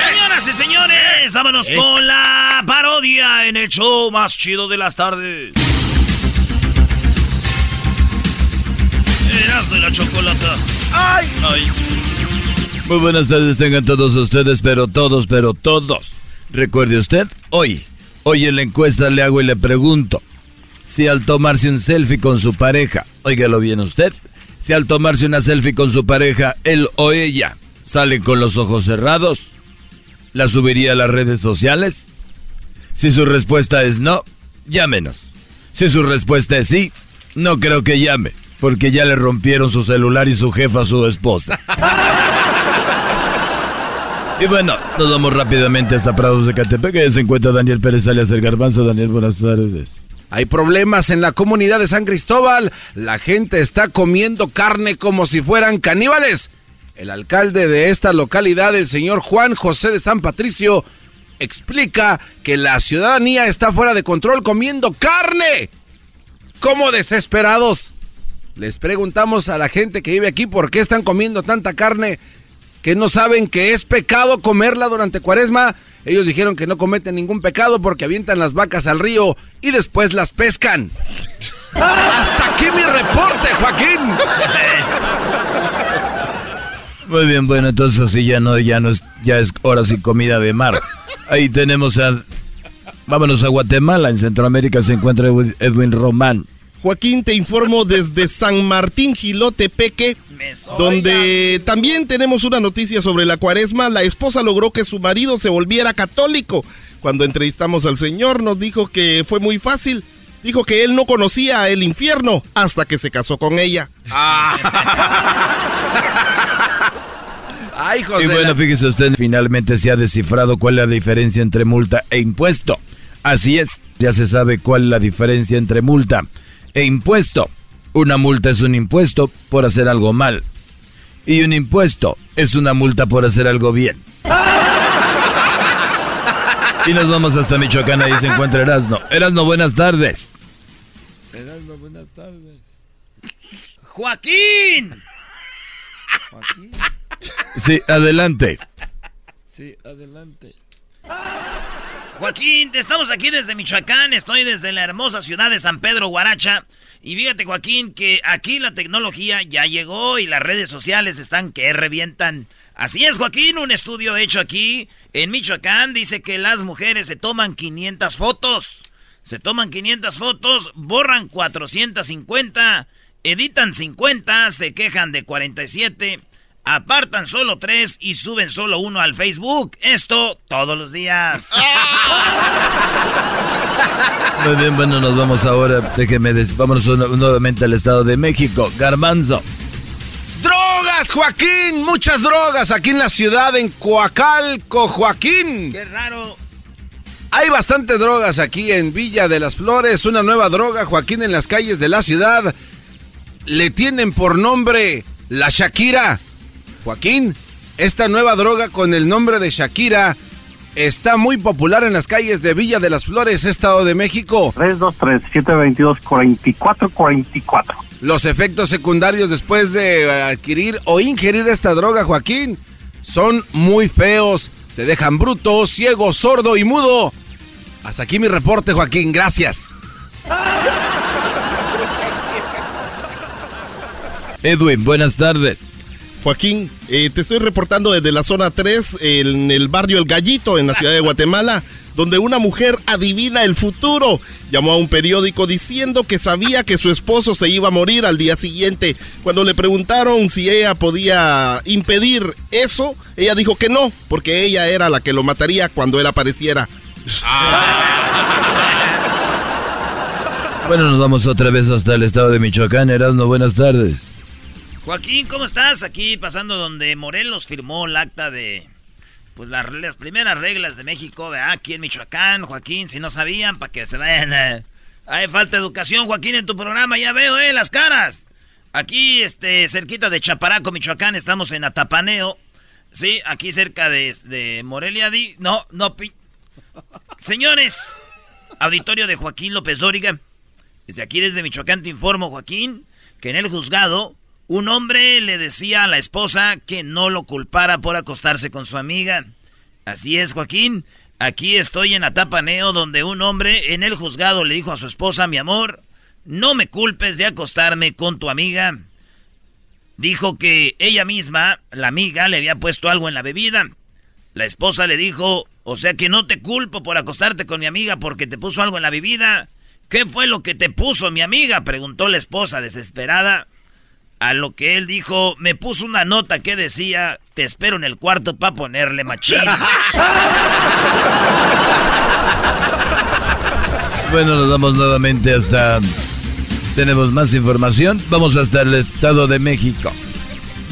Señoras y señores, vámonos con la parodia en el show más chido de las tardes. Erasmo y la chocolata. ¡Ay! Ay. Muy buenas tardes tengan todos ustedes, pero todos, pero todos. Recuerde usted, hoy, hoy en la encuesta le hago y le pregunto, si al tomarse un selfie con su pareja, óigalo bien usted, si al tomarse una selfie con su pareja, él o ella salen con los ojos cerrados, ¿la subiría a las redes sociales? Si su respuesta es no, llámenos. Si su respuesta es sí, no creo que llame, porque ya le rompieron su celular y su jefa a su esposa. Y bueno, nos vamos rápidamente hasta Prados de Catepec, que se encuentra Daniel Pérez alias el Garbanzo. Daniel, buenas tardes. Hay problemas en la comunidad de San Cristóbal. La gente está comiendo carne como si fueran caníbales. El alcalde de esta localidad, el señor Juan José de San Patricio, explica que la ciudadanía está fuera de control comiendo carne. ¿Cómo desesperados? Les preguntamos a la gente que vive aquí por qué están comiendo tanta carne que no saben que es pecado comerla durante cuaresma. Ellos dijeron que no cometen ningún pecado porque avientan las vacas al río y después las pescan. Hasta aquí mi reporte, Joaquín. Muy bien, bueno, entonces así ya no, ya no es, ya es hora sin comida de mar. Ahí tenemos a, vámonos a Guatemala, en Centroamérica se encuentra Edwin- Román. Joaquín, te informo desde San Martín Gilotepeque, donde también tenemos una noticia sobre la cuaresma. La esposa logró que su marido se volviera católico. cuando entrevistamos al señor, nos dijo que fue muy fácil. Dijo que él no conocía el infierno hasta que se casó con ella. Ay, Y José. bueno, fíjese usted, finalmente se ha descifrado cuál es la diferencia entre multa e impuesto. Así es, ya se sabe cuál es la diferencia entre multa e impuesto. Una multa es un impuesto por hacer algo mal. Y un impuesto es una multa por hacer algo bien. Y nos vamos hasta Michoacán, ahí se encuentra Erasno. Erasno, buenas tardes. Erasmo, buenas tardes. ¡Joaquín! Sí, adelante. Sí, adelante. Joaquín, estamos aquí desde Michoacán, estoy desde la hermosa ciudad de San Pedro Guaracha. Y fíjate, Joaquín, que aquí la tecnología ya llegó y las redes sociales están que revientan. Así es, Joaquín, un estudio hecho aquí en Michoacán dice que las mujeres se toman 500 fotos. Se toman 500 fotos, borran 450, editan 50, se quejan de 47, apartan solo 3 y suben solo uno al Facebook. Esto todos los días. Muy bien, bueno, nos vamos ahora. Déjeme decir, vámonos nu- nuevamente al Estado de México. Garbanzo. Drogas, Joaquín, muchas drogas aquí en la ciudad, en Coacalco, Joaquín. Qué raro. Hay bastante drogas aquí en Villa de las Flores, una nueva droga, Joaquín, en las calles de la ciudad. Le tienen por nombre la Shakira. Joaquín, esta nueva droga con el nombre de Shakira está muy popular en las calles de Villa de las Flores, Estado de México. 323-722-4444. Los efectos secundarios después de adquirir o ingerir esta droga, Joaquín, son muy feos. Te dejan bruto, ciego, sordo y mudo. Hasta aquí mi reporte, Joaquín. Gracias. Edwin, buenas tardes. Joaquín, eh, te estoy reportando desde la zona 3, en el barrio El Gallito, en la ciudad de Guatemala, donde una mujer adivina el futuro. Llamó a un periódico diciendo que sabía que su esposo se iba a morir al día siguiente. Cuando le preguntaron si ella podía impedir eso, ella dijo que no, porque ella era la que lo mataría cuando él apareciera. Bueno, nos vamos otra vez hasta el Estado de Michoacán. Erasno, buenas tardes. Joaquín, ¿cómo estás? Aquí pasando donde Morelos firmó el acta de pues las, primeras reglas de México, ¿verdad? Aquí en Michoacán, Joaquín, si no sabían, para que se vayan. Hay falta de educación, Joaquín, en tu programa, ya veo, eh, las caras. Aquí, este, cerquita de Chaparaco, Michoacán, estamos en Atapaneo. Sí, aquí cerca de, de Morelia. Di, no, no, pi- Señores, auditorio de Joaquín López Dóriga. Desde aquí, desde Michoacán, te informo, Joaquín, que en el juzgado, un hombre le decía a la esposa que no lo culpara por acostarse con su amiga. Así es, Joaquín. Aquí estoy en Atapaneo, donde un hombre en el juzgado le dijo a su esposa, mi amor, no me culpes de acostarme con tu amiga. Dijo que ella misma, la amiga, le había puesto algo en la bebida. La esposa le dijo, o sea que no te culpo por acostarte con mi amiga porque te puso algo en la bebida. ¿Qué fue lo que te puso mi amiga? preguntó la esposa desesperada. A lo que él dijo, me puso una nota que decía, te espero en el cuarto para ponerle machín. Bueno, nos vamos nuevamente hasta... Tenemos más información. Vamos hasta el Estado de México.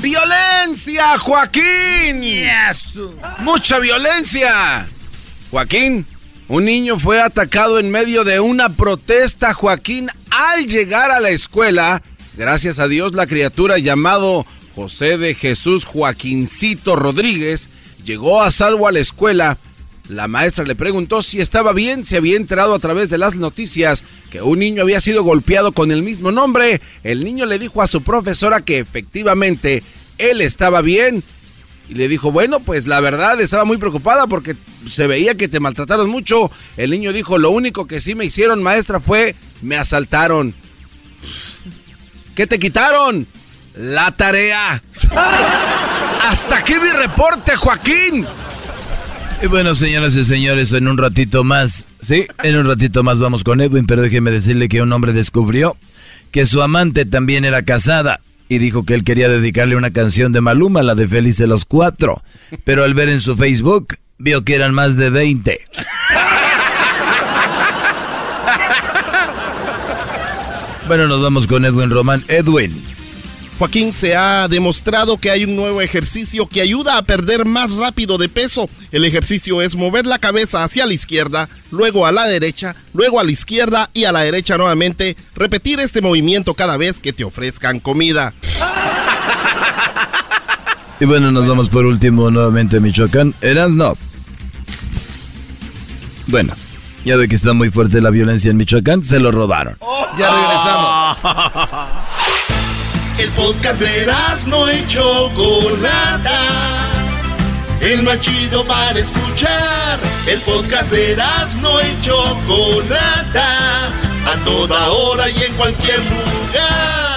¡Violencia, Joaquín! ¡Mucha violencia! Joaquín, un niño fue atacado en medio de una protesta, Joaquín, al llegar a la escuela. Gracias a Dios, la criatura llamado José de Jesús Joaquincito Rodríguez llegó a salvo a la escuela. La maestra le preguntó si estaba bien, se había enterado a través de las noticias que un niño había sido golpeado con el mismo nombre. El niño le dijo a su profesora que efectivamente él estaba bien. Y le dijo, bueno, pues la verdad estaba muy preocupada porque se veía que te maltrataron mucho. El niño dijo, lo único que sí me hicieron, maestra, fue me asaltaron. ¿Qué te quitaron? La tarea. Hasta aquí mi reporte, Joaquín. Y bueno, señoras y señores, en un ratito más, sí, en un ratito más vamos con Edwin, pero déjeme decirle que un hombre descubrió que su amante también era casada y dijo que él quería dedicarle una canción de Maluma, la de Felices los Cuatro, pero al ver en su Facebook vio que eran más de 20. Bueno, nos vamos con Edwin Román. Edwin. Joaquín, se ha demostrado que hay un nuevo ejercicio que ayuda a perder más rápido de peso. El ejercicio es mover la cabeza hacia la izquierda, luego a la derecha, luego a la izquierda y a la derecha nuevamente. Repetir este movimiento cada vez que te ofrezcan comida. Y bueno, nos vamos por último nuevamente a Michoacán. no. Bueno, ya ve que está muy fuerte la violencia en Michoacán, se lo robaron. Ya regresamos. El podcast de no y Chocolata. El más chido para escuchar. El podcast de no y Chocolata. A toda hora y en cualquier lugar.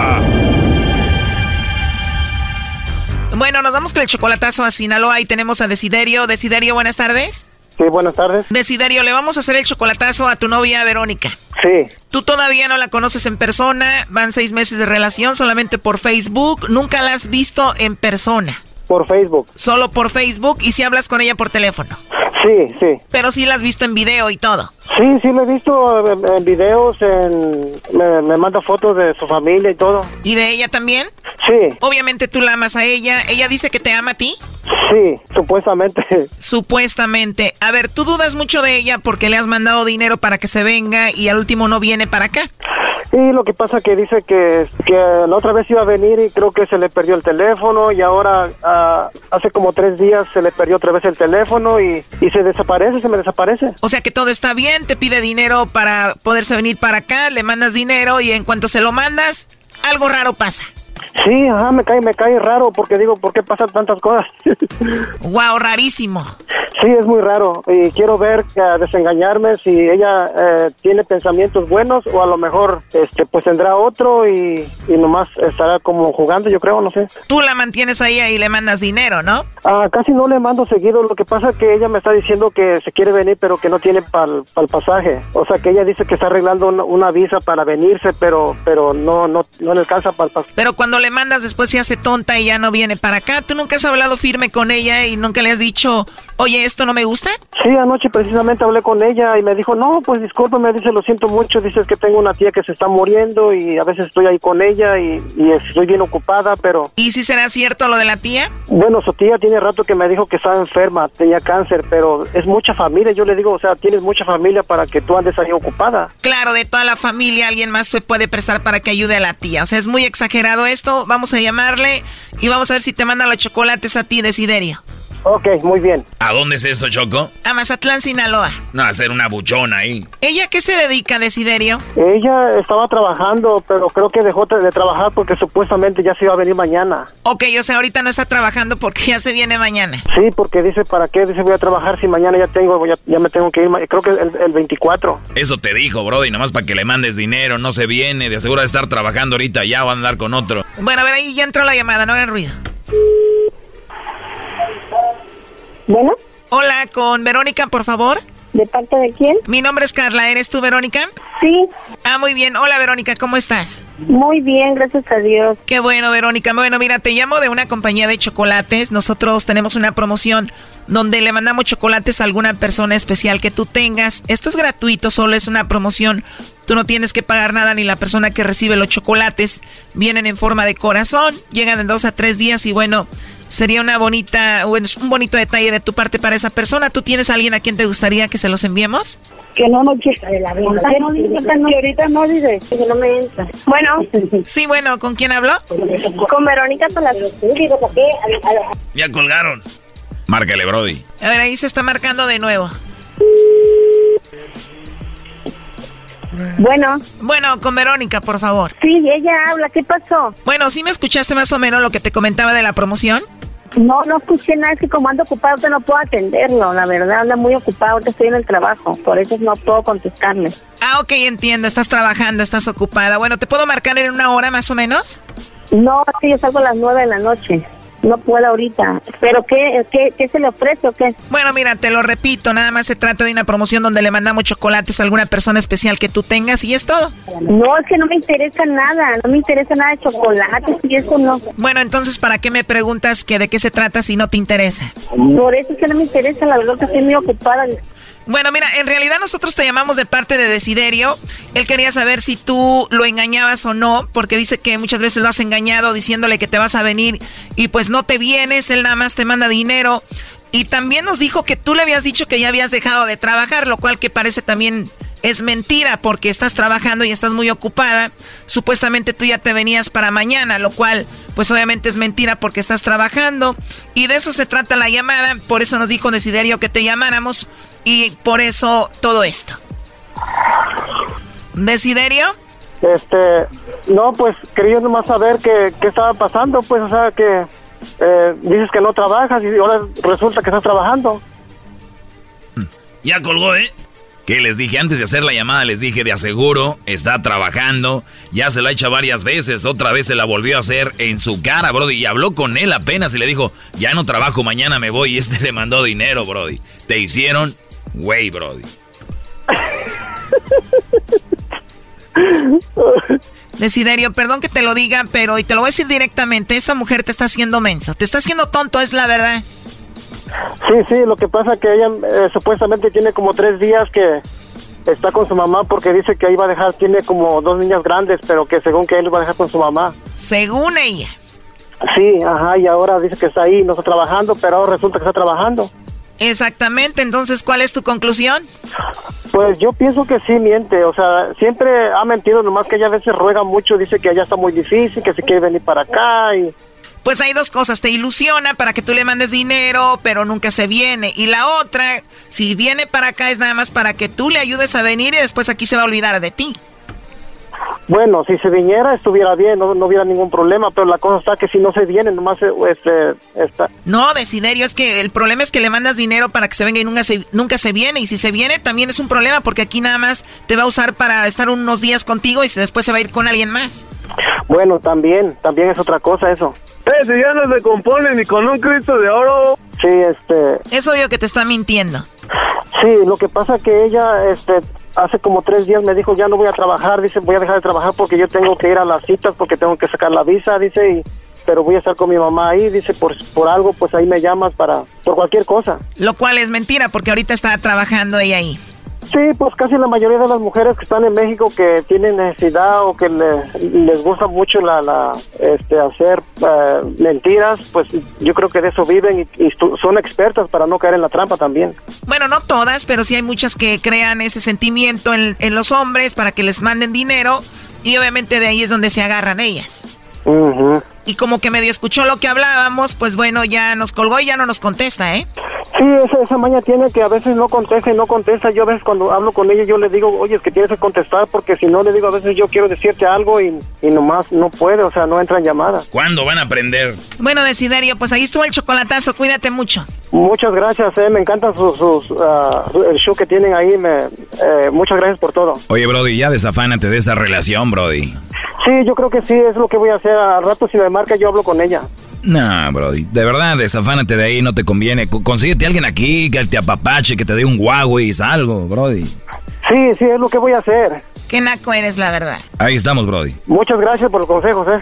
Bueno, nos vamos con el chocolatazo a Sinaloa y tenemos a Desiderio. Desiderio, buenas tardes. Sí, buenas tardes. Desiderio, le vamos a hacer el chocolatazo a tu novia Verónica. Sí. Tú todavía no la conoces en persona, van seis meses de relación solamente por Facebook, nunca la has visto en persona. Por Facebook. Solo por Facebook y si hablas con ella por teléfono. Sí, sí. Pero sí la has visto en video y todo. Sí, sí la he visto en, videos, en, me, me, manda fotos de su familia y todo. ¿Y de ella también? Sí. Obviamente tú la amas a ella. ¿Ella dice que te ama a ti? Sí, supuestamente. Supuestamente. A ver, ¿tú dudas mucho de ella porque le has mandado dinero para que se venga y al último no viene para acá? Sí, lo que pasa que dice que, que la otra vez iba a venir y creo que se le perdió el teléfono y ahora ah, hace como tres días se le perdió otra vez el teléfono y, y se desaparece, se me desaparece. O sea que todo está bien, te pide dinero para poderse venir para acá, le mandas dinero y en cuanto se lo mandas, algo raro pasa. Sí, ajá, me cae, me cae raro porque digo, ¿por qué pasan tantas cosas? wow, rarísimo. Sí, es muy raro y quiero ver, uh, desengañarme si ella eh, tiene pensamientos buenos o a lo mejor este pues tendrá otro y, y, nomás estará como jugando, yo creo, no sé. Tú la mantienes ahí y le mandas dinero, ¿no? Ah, casi no le mando seguido, lo que pasa es que ella me está diciendo que se quiere venir pero que no tiene para el pasaje. O sea, que ella dice que está arreglando una, una, visa para venirse, pero pero no no no le alcanza para el pasaje. Pero cuando le mandas después se hace tonta y ya no viene para acá. ¿Tú nunca has hablado firme con ella y nunca le has dicho, oye, esto no me gusta? Sí, anoche precisamente hablé con ella y me dijo, no, pues disculpe, me dice, lo siento mucho, dices que tengo una tía que se está muriendo y a veces estoy ahí con ella y, y estoy bien ocupada, pero... ¿Y si será cierto lo de la tía? Bueno, su tía tiene rato que me dijo que estaba enferma, tenía cáncer, pero es mucha familia, yo le digo, o sea, tienes mucha familia para que tú andes ahí ocupada. Claro, de toda la familia alguien más te puede prestar para que ayude a la tía, o sea, es muy exagerado esto, vamos a llamarle y vamos a ver si te manda los chocolates a ti, Desiderio. Ok, muy bien. ¿A dónde es esto, Choco? A Mazatlán, Sinaloa. No, a hacer una buchona ahí. ¿Ella qué se dedica, Desiderio? Ella estaba trabajando, pero creo que dejó de trabajar porque supuestamente ya se iba a venir mañana. Ok, o sea, ahorita no está trabajando porque ya se viene mañana. Sí, porque dice, ¿para qué? Dice, voy a trabajar si mañana ya tengo, ya, ya me tengo que ir, creo que el, el 24. Eso te dijo, bro, y nomás para que le mandes dinero, no se viene, de asegura de estar trabajando ahorita, ya va a andar con otro. Bueno, a ver, ahí ya entró la llamada, no hagan ruido. Bueno. Hola, con Verónica, por favor. ¿De parte de quién? Mi nombre es Carla, ¿eres tú, Verónica? Sí. Ah, muy bien. Hola, Verónica, ¿cómo estás? Muy bien, gracias a Dios. Qué bueno, Verónica. Bueno, mira, te llamo de una compañía de chocolates. Nosotros tenemos una promoción donde le mandamos chocolates a alguna persona especial que tú tengas. Esto es gratuito, solo es una promoción. Tú no tienes que pagar nada ni la persona que recibe los chocolates. Vienen en forma de corazón, llegan en dos a tres días y bueno, sería una bonita, un bonito detalle de tu parte para esa persona. ¿Tú tienes a alguien a quien te gustaría que se los enviemos? Que no nos de la venta. Que no dice que ahorita no dice que no me entra. Bueno. Sí, bueno, ¿con quién habló? Con Verónica Palacios. Ya colgaron. Márcale, Brody. A ver, ahí se está marcando de nuevo. Bueno. Bueno, con Verónica, por favor. Sí, ella habla. ¿Qué pasó? Bueno, ¿sí me escuchaste más o menos lo que te comentaba de la promoción? No, no escuché nada, es que como ando ocupado, te no puedo atenderlo, la verdad, anda muy ocupado, ahorita estoy en el trabajo, por eso no puedo contestarle. Ah, ok, entiendo, estás trabajando, estás ocupada. Bueno, ¿te puedo marcar en una hora más o menos? No, sí, yo salgo a las nueve de la noche. No puedo ahorita. ¿Pero qué, qué, qué se le ofrece o qué? Bueno, mira, te lo repito, nada más se trata de una promoción donde le mandamos chocolates a alguna persona especial que tú tengas y es todo. No, es que no me interesa nada. No me interesa nada de chocolates y eso no. Bueno, entonces, ¿para qué me preguntas que de qué se trata si no te interesa? Por eso es que no me interesa. La verdad que estoy muy ocupada. Bueno, mira, en realidad nosotros te llamamos de parte de Desiderio. Él quería saber si tú lo engañabas o no, porque dice que muchas veces lo has engañado diciéndole que te vas a venir y pues no te vienes, él nada más te manda dinero. Y también nos dijo que tú le habías dicho que ya habías dejado de trabajar, lo cual que parece también es mentira porque estás trabajando y estás muy ocupada. Supuestamente tú ya te venías para mañana, lo cual pues obviamente es mentira porque estás trabajando. Y de eso se trata la llamada, por eso nos dijo Desiderio que te llamáramos y por eso todo esto. ¿Desiderio? Este, no, pues quería nomás saber qué, qué estaba pasando, pues, o sea, que eh, dices que no trabajas y ahora resulta que estás trabajando. Ya colgó, ¿eh? Que les dije antes de hacer la llamada, les dije de aseguro, está trabajando, ya se lo ha hecho varias veces, otra vez se la volvió a hacer en su cara, Brody, y habló con él apenas y le dijo, ya no trabajo, mañana me voy, y este le mandó dinero, Brody. Te hicieron, güey, Brody. Desiderio, perdón que te lo diga, pero y te lo voy a decir directamente, esta mujer te está haciendo mensa, te está haciendo tonto, es la verdad. Sí, sí, lo que pasa que ella eh, supuestamente tiene como tres días que está con su mamá porque dice que ahí va a dejar, tiene como dos niñas grandes, pero que según que él va a dejar con su mamá. Según ella. Sí, ajá, y ahora dice que está ahí, no está trabajando, pero ahora resulta que está trabajando. Exactamente, entonces, ¿cuál es tu conclusión? Pues yo pienso que sí miente, o sea, siempre ha mentido, nomás que ella a veces ruega mucho, dice que allá está muy difícil, que se quiere venir para acá y... Pues hay dos cosas, te ilusiona para que tú le mandes dinero, pero nunca se viene. Y la otra, si viene para acá es nada más para que tú le ayudes a venir y después aquí se va a olvidar de ti. Bueno, si se viniera estuviera bien, no, no hubiera ningún problema, pero la cosa está que si no se viene, nomás este, está... No, Desiderio, es que el problema es que le mandas dinero para que se venga y nunca se, nunca se viene. Y si se viene también es un problema porque aquí nada más te va a usar para estar unos días contigo y después se va a ir con alguien más. Bueno, también, también es otra cosa eso. Eh, si ya no se compone ni con un Cristo de oro. Sí, este... Es obvio que te está mintiendo. Sí, lo que pasa que ella, este, hace como tres días me dijo, ya no voy a trabajar, dice, voy a dejar de trabajar porque yo tengo que ir a las citas, porque tengo que sacar la visa, dice, y, pero voy a estar con mi mamá ahí, dice, por, por algo, pues ahí me llamas para, por cualquier cosa. Lo cual es mentira, porque ahorita está trabajando ella ahí. Sí, pues casi la mayoría de las mujeres que están en México que tienen necesidad o que le- les gusta mucho la, la este, hacer eh, mentiras, pues yo creo que de eso viven y, son expertas para no caer en la trampa también. Bueno, no todas, pero sí hay muchas que crean ese sentimiento en, en los hombres para que les manden dinero y obviamente de ahí es donde se agarran ellas. Y como que medio escuchó lo que hablábamos, pues bueno, ya nos colgó y ya no nos contesta, ¿eh? Sí, esa, esa maña tiene que a veces no contesta y no contesta. Yo a veces cuando hablo con ella yo le digo, oye, es que tienes que contestar porque si no le digo a veces yo quiero decirte algo y, y nomás no puede, o sea, no entra en llamada. ¿Cuándo van a aprender? Bueno, Desiderio, pues ahí estuvo el chocolatazo, cuídate mucho. Muchas gracias, eh, me encanta sus, sus, ah, el show que tienen ahí. Me, eh, muchas gracias por todo. Oye, Brody, ya desafánate de esa relación, Brody. Sí, yo creo que sí, es lo que voy a hacer. Al rato si me marca yo hablo con ella. No, Brody, de verdad, desafánate de ahí, no te conviene. Co- Consíguete a alguien aquí que te apapache, que te dé un Huawei, algo, Brody. Sí, sí, es lo que voy a hacer. Qué naco eres, la verdad. Ahí estamos, Brody. Muchas gracias por los consejos, eh.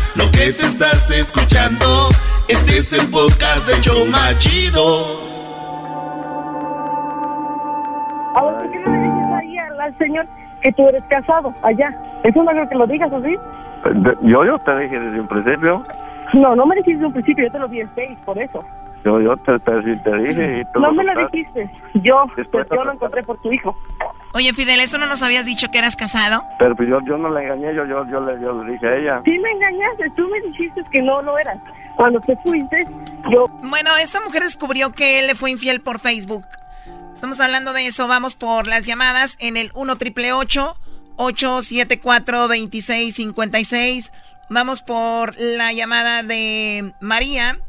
Lo que te estás escuchando, este es el podcast de Choma Chido. Ahora, ¿por qué no le dices ahí al, al señor que tú eres casado allá? Eso no creo que lo digas así. Yo, yo te dije desde un principio. No, no me dijiste en un principio, yo te lo di en seis, por eso. Yo, yo te, te, sí te dije y tú No lo me lo dijiste. Yo, Después pues, yo lo encontré por tu hijo. Oye, Fidel, ¿eso no nos habías dicho que eras casado? Pero pues yo, yo no le engañé, yo, yo, yo, le, yo le dije a ella. Sí me engañaste, tú me dijiste que no lo eras. Cuando te fuiste, yo... Bueno, esta mujer descubrió que él le fue infiel por Facebook. Estamos hablando de eso, vamos por las llamadas en el 1 triple 874 2656. Vamos por la llamada de María.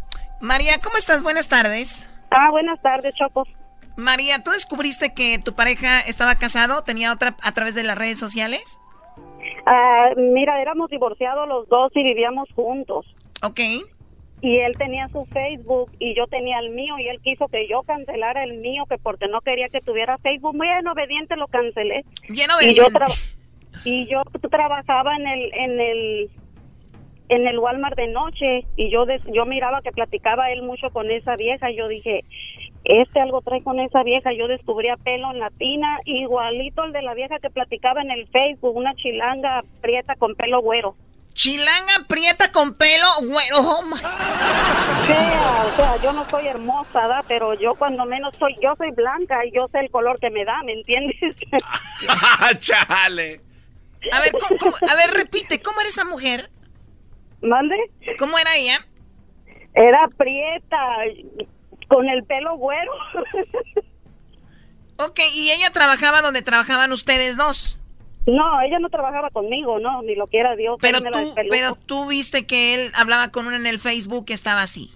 María, ¿cómo estás? Buenas tardes. Ah, buenas tardes, Choco. María, ¿tú descubriste que tu pareja estaba casado? ¿Tenía otra a través de las redes sociales? Ah, mira, éramos divorciados los dos y vivíamos juntos. Ok. Y él tenía su Facebook y yo tenía el mío y él quiso que yo cancelara el mío que porque no quería que tuviera Facebook. Muy obediente lo cancelé. Bien obediente. Y yo, y yo trabajaba en el en el en el Walmart de noche y yo yo miraba que platicaba él mucho con esa vieja y yo dije este algo trae con esa vieja yo descubría pelo en la tina igualito el de la vieja que platicaba en el Facebook una chilanga prieta con pelo güero Chilanga prieta con pelo güero. Oh o sea, yo no soy hermosa, ¿da? pero yo cuando menos soy, yo soy blanca y yo sé el color que me da, ¿me entiendes? ¡Chale! A ver, a ver, repite, ¿cómo era esa mujer? ¿Mande? ¿Cómo era ella? Era prieta, con el pelo güero. ok, ¿y ella trabajaba donde trabajaban ustedes dos? No, ella no trabajaba conmigo, no, ni lo quiera Dios. Pero tú, pero tú viste que él hablaba con una en el Facebook que estaba así.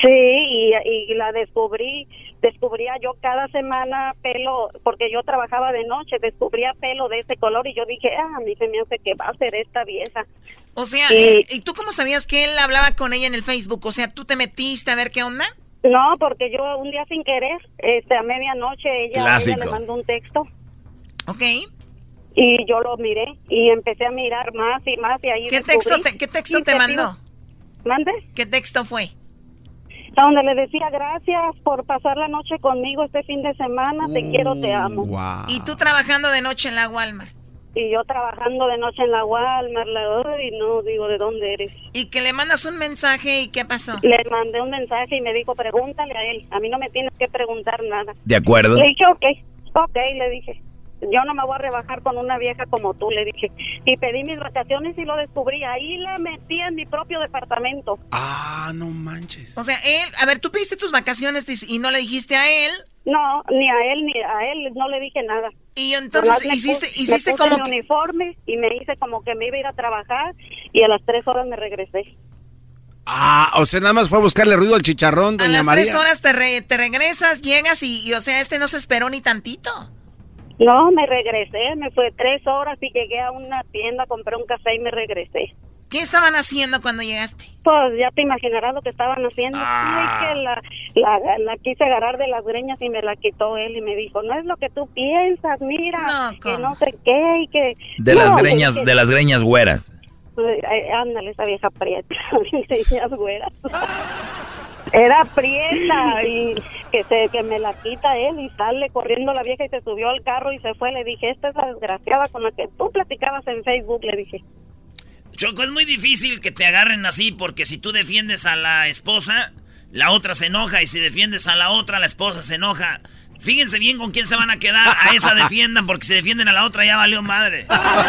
Sí, y, y la descubrí descubría yo cada semana pelo, porque yo trabajaba de noche, descubría pelo de ese color y yo dije, ah, a mí se me hace que va a ser esta vieja. O sea, eh, ¿y tú cómo sabías que él hablaba con ella en el Facebook? O sea, ¿tú te metiste a ver qué onda? No, porque yo un día sin querer, este, a medianoche ella, ella le mandó un texto. Ok. Y yo lo miré y empecé a mirar más y más y ahí ¿Qué texto te, ¿qué texto te mandó? ¿Mande? ¿Qué texto fue? donde le decía gracias por pasar la noche conmigo este fin de semana, te quiero, te amo. Y tú trabajando de noche en la Walmart. Y yo trabajando de noche en la Walmart, la, y no digo de dónde eres. Y que le mandas un mensaje y qué pasó. Le mandé un mensaje y me dijo, pregúntale a él, a mí no me tienes que preguntar nada. De acuerdo. Le dije, ok, ok, le dije yo no me voy a rebajar con una vieja como tú, le dije. Y pedí mis vacaciones y lo descubrí. Ahí la metí en mi propio departamento. Ah, no manches. O sea, él, a ver, tú pediste tus vacaciones y no le dijiste a él. No, ni a él, ni a él, no le dije nada. Y entonces hiciste, hiciste como... Mi uniforme y me hice como que me iba a ir a trabajar y a las tres horas me regresé. Ah, o sea, nada más fue a buscarle ruido al chicharrón, doña A las María. tres horas te, te regresas, llegas y, y, o sea, este no se esperó ni tantito. No, me regresé, me fue tres horas y llegué a una tienda, compré un café y me regresé. ¿Qué estaban haciendo cuando llegaste? Pues ya te imaginarás lo que estaban haciendo. Ah. que la, la, la, quise agarrar de las greñas y me la quitó él y me dijo, no es lo que tú piensas, mira, que no sé qué y que... De las greñas, de las greñas güeras. ándale, esa vieja prieta, greñas güeras. Era prieta y que se que me la quita él y sale corriendo la vieja y se subió al carro y se fue. Le dije, esta es la desgraciada con la que tú platicabas en Facebook, le dije. Choco, es muy difícil que te agarren así porque si tú defiendes a la esposa, la otra se enoja y si defiendes a la otra, la esposa se enoja. Fíjense bien con quién se van a quedar. A esa defiendan porque si defienden a la otra ya valió madre.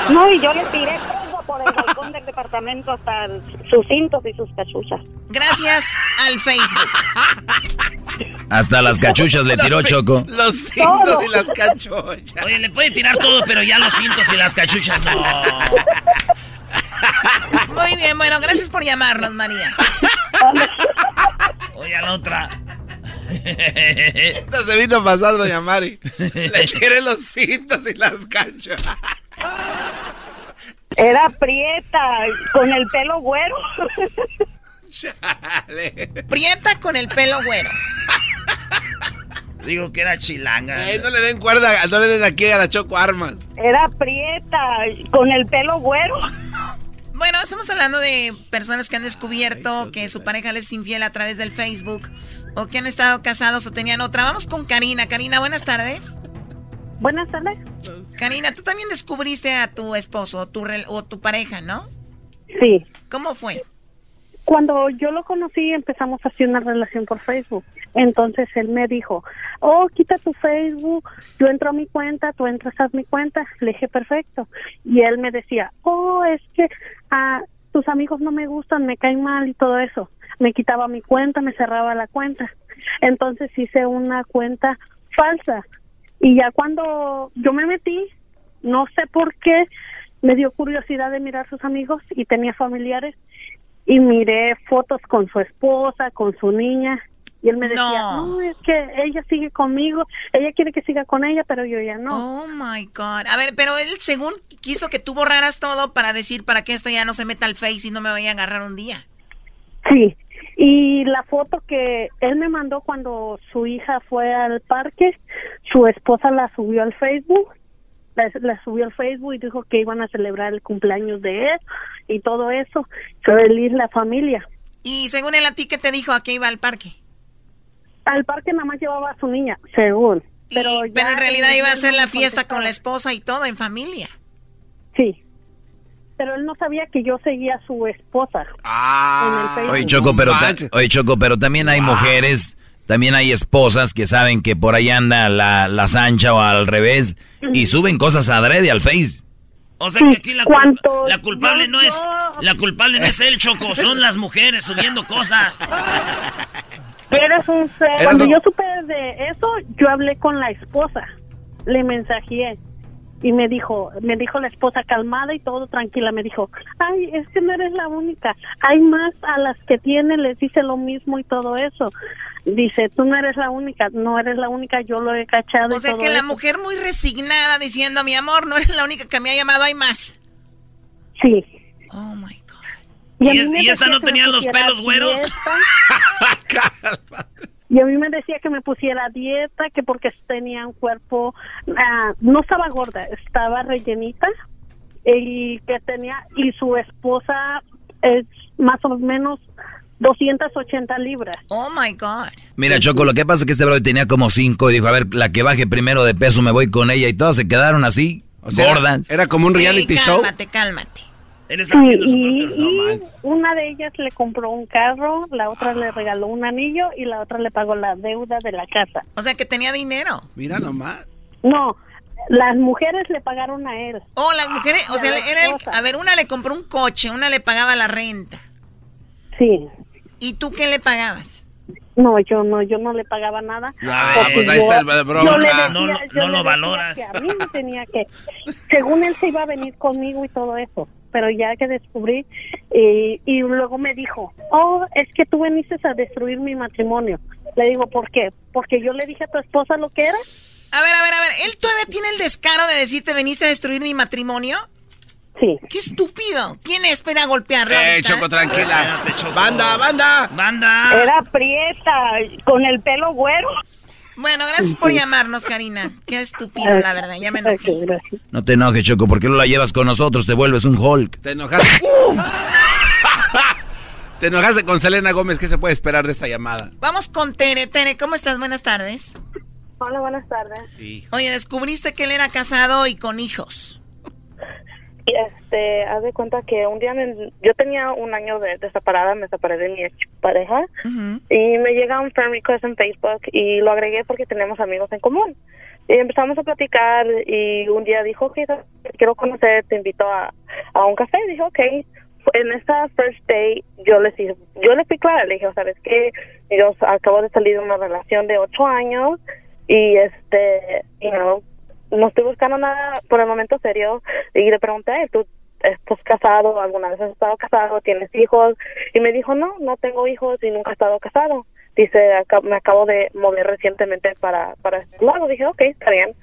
No, y yo le tiré todo por el balcón del departamento hasta sus cintos y sus cachuchas. Gracias al Facebook. Hasta las cachuchas le tiró Choco. Los cintos y las cachuchas. Oye, le puede tirar todo, pero ya los cintos y las cachuchas no. Muy bien, bueno, gracias por llamarnos, María. Oye, a la otra. Esto se vino a pasar, doña Mari. Le tiré los cintos y las canchas. Era prieta, con el pelo güero. Chale. Prieta con el pelo güero. Digo que era chilanga. no le den cuerda, no le den aquí a la Choco armas. Era prieta, con el pelo güero. Bueno, estamos hablando de personas que han descubierto que su pareja les es infiel a través del Facebook o que han estado casados o tenían otra. Vamos con Karina. Karina, buenas tardes. Buenas tardes. Karina, tú también descubriste a tu esposo tu o tu pareja, ¿no? Sí. ¿Cómo fue? cuando yo lo conocí empezamos así una relación por Facebook. Entonces él me dijo, oh, quita tu Facebook, yo entro a mi cuenta, tú entras a mi cuenta. Le dije, perfecto. Y él me decía, oh, es que ah, tus amigos no me gustan, me caen mal y todo eso. Me quitaba mi cuenta, me cerraba la cuenta. Entonces hice una cuenta falsa. Y ya cuando yo me metí, no sé por qué, me dio curiosidad de mirar sus amigos y tenía familiares y miré fotos con su esposa, con su niña y él me decía, no. es que ella sigue conmigo, ella quiere que siga con ella, pero yo ya no. Oh my God. A ver, pero él según quiso que tú borraras todo para decir para que esto ya no se meta al Face y no me vaya a agarrar un día. Sí, y la foto que él me mandó cuando su hija fue al parque, su esposa la subió al Facebook la, subió al Facebook y dijo que iban a celebrar el cumpleaños de él y todo eso. Feliz la familia. Y según él, ¿a ti qué te dijo a qué iba al parque? Al parque nada más llevaba a su niña, según. Pero, pero en realidad iba a hacer la fiesta con la esposa y todo en familia. Sí. Pero él no sabía que yo seguía a su esposa. Ah. Oye, Choco, pero, oye, Choco, pero también hay mujeres también hay esposas que saben que por ahí anda la, la sancha o al revés y suben cosas adrede al Face. O sea que aquí la, la culpable no es la culpable no es el Choco, son las mujeres subiendo cosas. Eres un Cuando yo supe de eso, yo hablé con la esposa. Le mensajeé y me dijo, me dijo la esposa calmada y todo tranquila, me dijo, ay, es que no eres la única, hay más a las que tienen, les dice lo mismo y todo eso. Dice, tú no eres la única, no eres la única, yo lo he cachado. O sea que la mujer muy resignada diciendo, mi amor, no eres la única que me ha llamado, hay más. Sí. Oh my God. ¿Y, esta no tenía los pelos güeros? Y a mí me decía que me pusiera dieta, que porque tenía un cuerpo, ah, no estaba gorda, estaba rellenita y que tenía, y su esposa es más o menos 280 libras. Oh my God. Mira, Choco, lo que pasa es que este brother tenía como cinco y dijo, a ver, la que baje primero de peso me voy con ella y todas se quedaron así, gordas. Era, como un reality show. Cálmate, cálmate y, una de ellas le compró un carro, la otra le regaló un anillo y la otra le pagó la deuda de la casa. O sea que tenía dinero. Mira nomás. No, las mujeres le pagaron a él. Oh, las mujeres, o sea, era a ver, una le compró un coche, una le pagaba la renta. Sí. ¿Y tú qué le pagabas? No, yo no, yo no le pagaba nada. pues ahí está el bronca. no, no lo valoras. a mí me tenía que, según él se iba a venir conmigo y todo eso pero ya que descubrí y, y luego me dijo, oh, es que tú viniste a destruir mi matrimonio. Le digo, ¿por qué? Porque yo le dije a tu esposa lo que era. A ver, a ver, a ver, ¿él todavía tiene el descaro de decirte viniste a destruir mi matrimonio? Sí. ¡Qué estúpido! ¿Quién espera golpearlo? Eh, Choco, tranquila. Banda, banda. Banda. Era prieta, con el pelo güero. Bueno, gracias por llamarnos, Karina. Qué estúpido, la verdad. Ya me enojé. No te enojes, Choco, porque no la llevas con nosotros, te vuelves un Hulk. Te enojaste. te enojaste con Selena Gómez. ¿Qué se puede esperar de esta llamada? Vamos con Tere. Tere, ¿cómo estás? Buenas tardes. Hola, buenas tardes. Oye, descubriste que él era casado y con hijos este, haz de cuenta que un día yo tenía un año de, separada, me separé de mi ex pareja y me llega un friend request en Facebook y lo agregué porque tenemos amigos en común. Y empezamos a platicar y un día dijo, ok, quiero conocer, te invito a, a un café. Y dije, ok. En esta first day yo le dije, yo fui clara, le dije, ¿sabes qué? Yo acabo de salir de una relación de ocho años y este, you know, no estoy buscando nada por el momento serio y le pregunté, ¿tú estás casado? ¿Alguna vez has estado casado? ¿Tienes hijos? Y me dijo, no, no tengo hijos y nunca he estado casado. Dice, me acabo de mover recientemente para, para este lado. Dije, ok, está bien.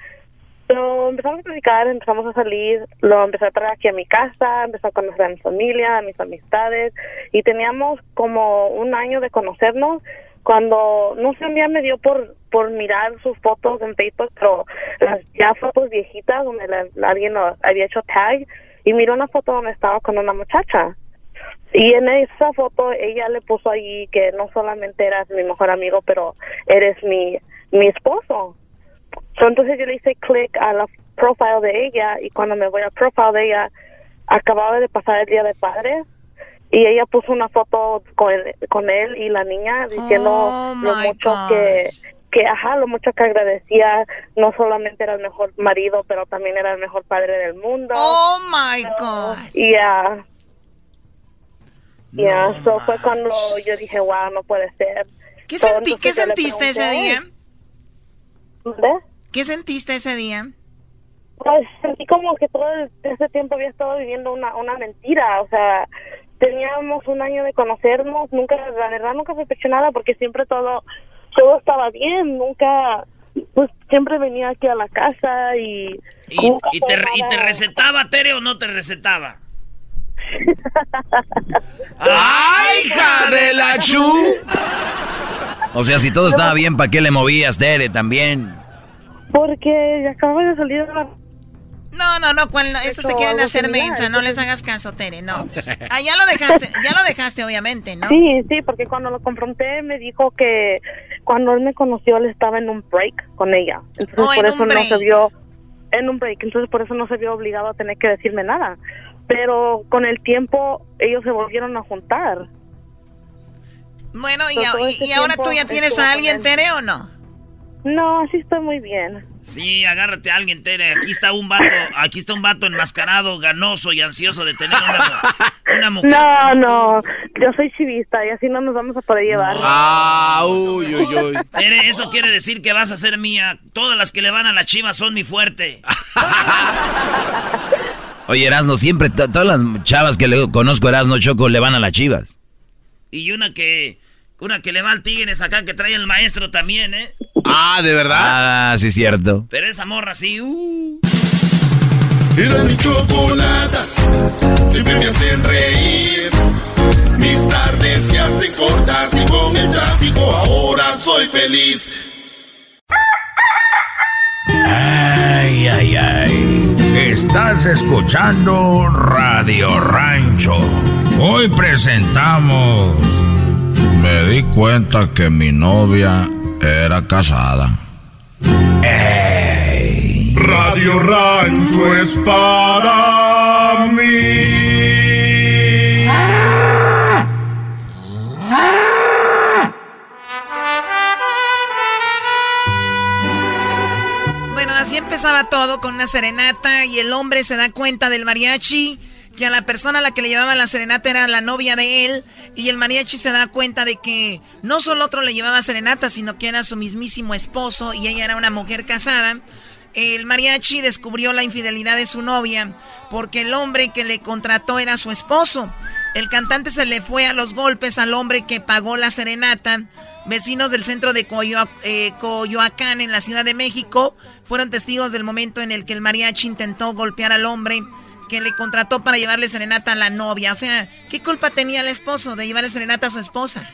Pero empezamos a platicar, empezamos a salir, lo empecé a traer aquí a mi casa, empecé a conocer a mi familia, a mis amistades y teníamos como un año de conocernos cuando, no sé, un día me dio por, por mirar sus fotos en Facebook, pero las ya fotos viejitas donde alguien había hecho tag y miró una foto donde estaba con una muchacha. Y en esa foto ella le puso ahí que no solamente eras mi mejor amigo, pero eres mi, mi esposo. entonces yo le hice clic a la profile de ella y cuando me voy al profile de ella, acababa de pasar el día de padres y ella puso una foto con, con él y la niña diciendo Oh, lo mucho que que ajá lo mucho que agradecía no solamente era el mejor marido pero también era el mejor padre del mundo Oh my God. y ya ya eso fue cuando yo dije wow no puede ser ¿Qué, So, ¿qué sentiste ese día? ¿Mande? ¿Qué sentiste ese día? Pues sentí como que todo ese tiempo había estado viviendo una, una mentira, o sea, teníamos un año de conocernos, nunca, la verdad nunca sospechó nada porque siempre todo, todo estaba bien, nunca, pues siempre venía aquí a la casa y... ¿Y, te, ¿Y te recetaba, Tere, o no te recetaba? ¡Ay, hija de la chu! O sea, si todo estaba bien, ¿para qué le movías, Tere, también? Porque acababa de salir de la... No, no, no, cuando estos te quieren hacer mensa, no les hagas caso, Tere, no. Ah, ya lo dejaste, ya lo dejaste, obviamente, ¿no? Sí, sí, porque cuando lo confronté me dijo que cuando él me conoció él estaba en un break con ella. Entonces Oh, por en eso no se vio en un break, entonces por eso no se vio obligado a tener que decirme nada. Pero con el tiempo ellos se volvieron a juntar. Bueno, y, este y ahora tú ya tienes a alguien. Tere, ¿o no? No, así estoy muy bien. Sí, agárrate a alguien, Tere. Aquí está un vato, aquí está un vato enmascarado, ganoso y ansioso de tener una, una mujer. No, no, yo soy chivista y así no nos vamos a poder llevar. Ah, uy, uy, uy. Tere, eso quiere decir que vas a ser mía. Todas las que le van a la chiva son mi fuerte. Oye, Erasno, siempre, to- todas las chavas que le conozco, Erasno Choco, le van a las chivas. Y una que, una que le va al Tigres acá que trae el maestro también, ¿eh? Ah, ¿de verdad? Ah, sí, cierto. Pero esa morra sí, uh. Era mi chocolata, siempre me hacen reír. Mis tardes se hacen cortas y con el tráfico ahora soy feliz. Ay, ay, ay. Estás escuchando Radio Rancho. Hoy presentamos. Me di cuenta que mi novia era casada. Ey. Radio Rancho es para mí. Bueno, así empezaba todo con una serenata y el hombre se da cuenta del mariachi que a la persona a la que le llevaba la serenata era la novia de él y el mariachi se da cuenta de que no solo otro le llevaba serenata, sino que era su mismísimo esposo y ella era una mujer casada. El mariachi descubrió la infidelidad de su novia porque el hombre que le contrató era su esposo. El cantante se le fue a los golpes al hombre que pagó la serenata. Vecinos del centro de eh, Coyoacán, en la Ciudad de México, fueron testigos del momento en el que el mariachi intentó golpear al hombre que le contrató para llevarle serenata a la novia. O sea, ¿qué culpa tenía el esposo de llevarle serenata a su esposa?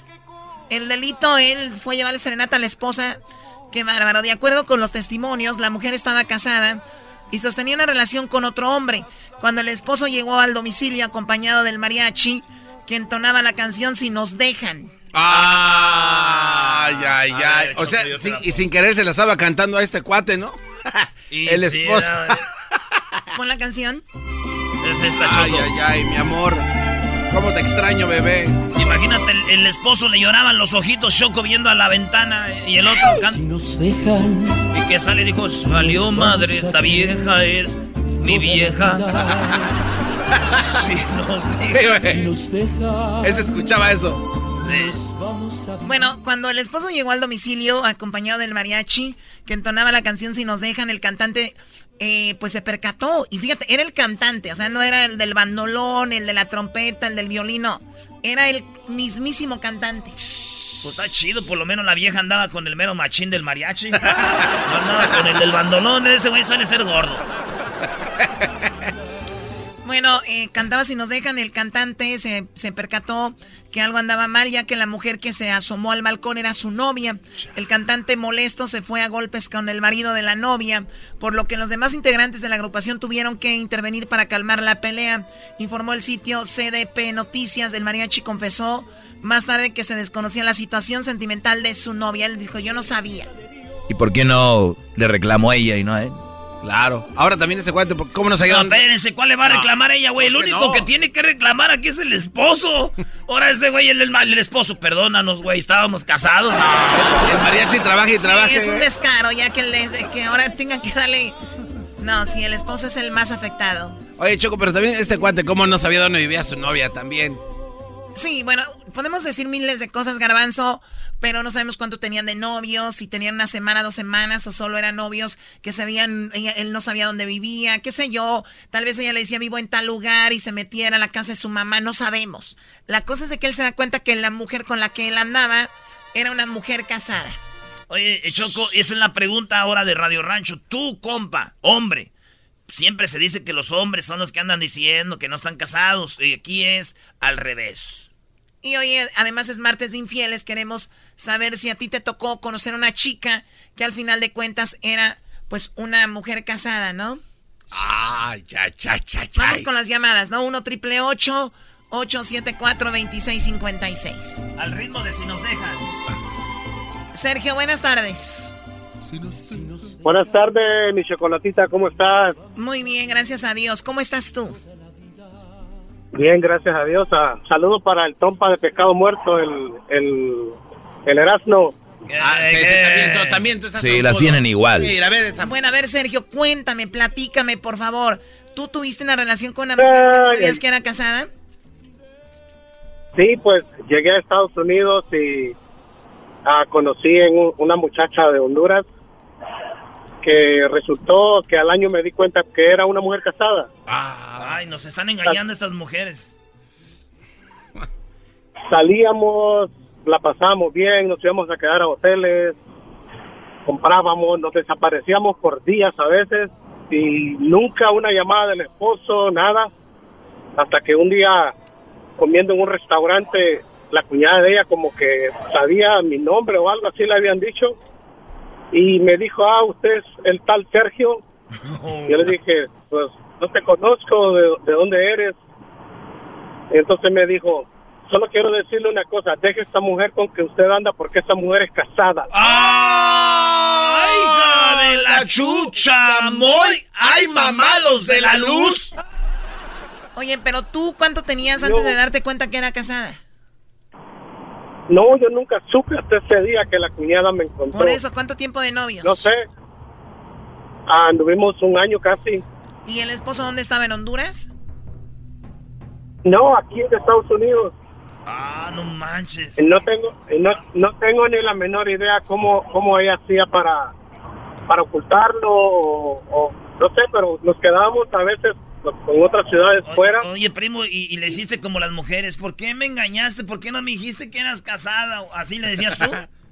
El delito, él fue llevarle serenata a la esposa. Qué bárbaro. De acuerdo con los testimonios, la mujer estaba casada y sostenía una relación con otro hombre. Cuando el esposo llegó al domicilio acompañado del mariachi, que entonaba la canción Si nos dejan. Ay, ay, ay. O sea, y sin querer se la estaba cantando a este cuate, ¿no? El esposo. Pon la canción. Es esta, Ay, Choco. ay, ay, mi amor. ¿Cómo te extraño, bebé? Imagínate, el, el esposo le lloraban los ojitos Choco viendo a la ventana y el otro canta. Y que sale y dijo, salió madre, esta vieja es mi vieja. Si nos deja. Ese escuchaba eso. Bueno, cuando el esposo llegó al domicilio acompañado del mariachi que entonaba la canción Si nos dejan, el cantante eh, pues se percató. Y fíjate, era el cantante, o sea, no era el del bandolón, el de la trompeta, el del violino. Era el mismísimo cantante. Pues está chido, por lo menos la vieja andaba con el mero machín del mariachi. No andaba con el del bandolón, ese güey suele ser gordo. Bueno, eh, cantaba Si nos dejan, el cantante se, se percató que algo andaba mal, ya que la mujer que se asomó al balcón era su novia. El cantante molesto se fue a golpes con el marido de la novia, por lo que los demás integrantes de la agrupación tuvieron que intervenir para calmar la pelea. Informó el sitio CDP Noticias, el mariachi confesó más tarde que se desconocía la situación sentimental de su novia. Él dijo, yo no sabía. ¿Y por qué no le reclamó a ella y no a él? Claro. Ahora también ese cuate, ¿cómo nos ayudan? No, espérense, ¿cuál le va a reclamar ella, güey? El único que tiene que reclamar aquí es el esposo. Ahora ese güey, el, el, el esposo, perdónanos, güey, estábamos casados. El mariachi trabaja y trabaja. Sí, es un descaro, ya que, les, que ahora tengan que darle... No, sí, el esposo es el más afectado. Oye, Choco, pero también este cuate, ¿cómo no sabía dónde vivía su novia también? Sí, bueno, podemos decir miles de cosas, Garbanzo, pero no sabemos cuánto tenían de novios, si tenían una semana, dos semanas, o solo eran novios que sabían, él no sabía dónde vivía, qué sé yo. Tal vez ella le decía vivo en tal lugar y se metiera a la casa de su mamá, no sabemos. La cosa es de que él se da cuenta que la mujer con la que él andaba era una mujer casada. Oye, Choco, esa es la pregunta ahora de Radio Rancho. Tú, compa, hombre, siempre se dice que los hombres son los que andan diciendo que no están casados. Y aquí es al revés. Y hoy, además, es martes de infieles. Queremos saber si a ti te tocó conocer a una chica que al final de cuentas era, pues, una mujer casada, ¿no? Ah, ya, ya, ya, ya. Vamos con las llamadas, ¿no? 1 triple 874 2656 Al ritmo de si nos dejan. Sergio, buenas tardes. Buenas tardes, mi chocolatita, ¿cómo estás? Muy bien, gracias a Dios. ¿Cómo estás tú? Bien, gracias a Dios. Ah, saludos para el tompa de pescado muerto, el, el, el Erasmo. Ah, sí, sí, también, tú, también tú estás Sí, las tienen igual. Sí, a ver, Bueno, a ver, Sergio, cuéntame, platícame, por favor. ¿Tú tuviste una relación con una mujer que no sabías que era casada? Sí, pues llegué a Estados Unidos y ah, conocí en un- una muchacha de Honduras que resultó que al año me di cuenta que era una mujer casada. Ay, nos están engañando estas mujeres. Salíamos, la pasábamos bien, nos íbamos a quedar a hoteles, comprábamos, nos desaparecíamos por días a veces y nunca una llamada del esposo, nada, hasta que un día comiendo en un restaurante, la cuñada de ella como que sabía mi nombre o algo así le habían dicho y me dijo, ah, usted es el tal Sergio. Yo le dije, pues no te conozco, de, de dónde eres. Entonces me dijo, solo quiero decirle una cosa, deje esta mujer con que usted anda porque esta mujer es casada. ¡Ay, hija de la chucha! ¡Moy! ¡Ay, mamalos de la luz! Oye, pero tú, ¿cuánto tenías antes de darte cuenta que era casada? No, yo nunca supe hasta ese día que la cuñada me encontró. Por eso, ¿cuánto tiempo de novios? No sé. Anduvimos un año casi. ¿Y el esposo dónde estaba? ¿En Honduras? No, aquí en Estados Unidos. Ah, no manches. No tengo, no, no tengo ni la menor idea cómo, cómo ella hacía para, para ocultarlo o, o no sé, pero nos quedábamos a veces con otras ciudades fuera. Oye, primo, y, y le hiciste como las mujeres. ¿Por qué me engañaste? ¿Por qué no me dijiste que eras casada? ¿Así le decías tú?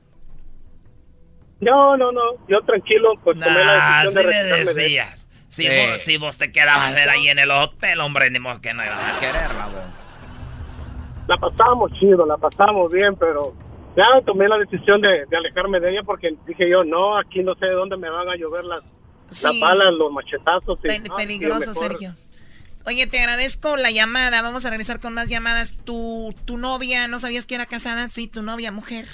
No, no, no, yo tranquilo, pues tomé la Nah, decisión sí de me retirarme de ella. decías. Si, vos, si vos te quedabas era ahí en el hotel, hombre, ni modo que no ibas a quererla, vos. La pasamos chido, la pasamos bien, pero ya tomé la decisión de, de alejarme de ella porque dije yo, no, aquí no sé de dónde me van a llover las, las Sí. balas, los machetazos. y, no, peligroso, Sergio. Oye, te agradezco la llamada. Vamos a regresar con más llamadas. ¿Tu, tu novia, ¿no sabías que era casada? Sí, tu novia, mujer.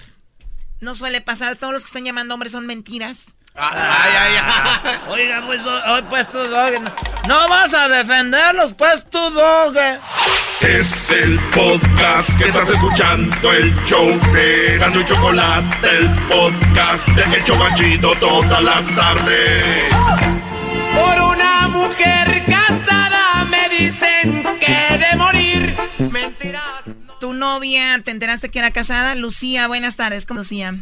No suele pasar. Todos los que están llamando hombres son mentiras. Ay, ay, ay. Oiga, pues, hoy pues tú, dog. No, no vas a defenderlos, pues tú, dog. Es el podcast que estás escuchando, el show de Gano y Chocolate, el podcast de El Chocachito todas las tardes. Por una mujer casada me dicen que de morir. Mentiras. ¿Tu novia te enteraste que era casada? Lucía, buenas tardes. ¿Cómo Lucía?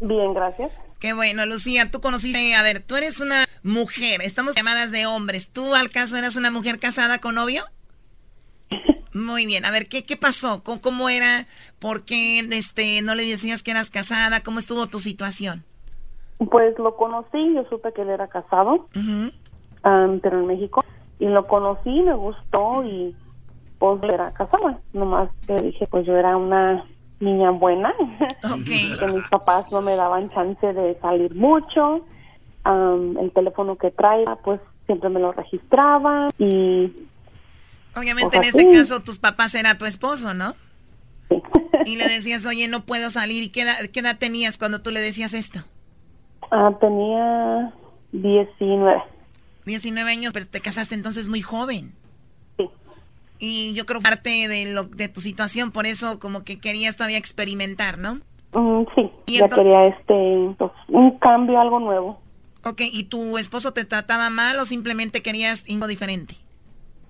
Bien, gracias. Qué bueno, Lucía, tú conociste, a ver, tú eres una mujer, estamos llamadas de hombres. ¿Tú al caso eras una mujer casada con novio? Muy bien, a ver, ¿qué, qué pasó? ¿Cómo, cómo era? ¿Por qué este, no le decías que eras casada? ¿Cómo estuvo tu situación? Pues lo conocí, yo supe que él era casado, am, pero en México, y lo conocí, me gustó y pues era casado. Nomás que dije, pues yo era una niña buena, que mis papás no me daban chance de salir mucho, el teléfono que traía, pues siempre me lo registraba y Obviamente en este caso tus papás era tu esposo, ¿no? Y le decías, oye, no puedo salir. ¿Y qué edad, qué edad tenías cuando tú le decías esto? ah, tenía 19. 19 años, pero te casaste entonces muy joven. Y yo creo que parte de, lo, de tu situación, por eso como que querías todavía experimentar, ¿no? Mm, sí, ya quería este, pues, un cambio, algo nuevo. Ok, ¿y tu esposo te trataba mal o simplemente querías algo diferente?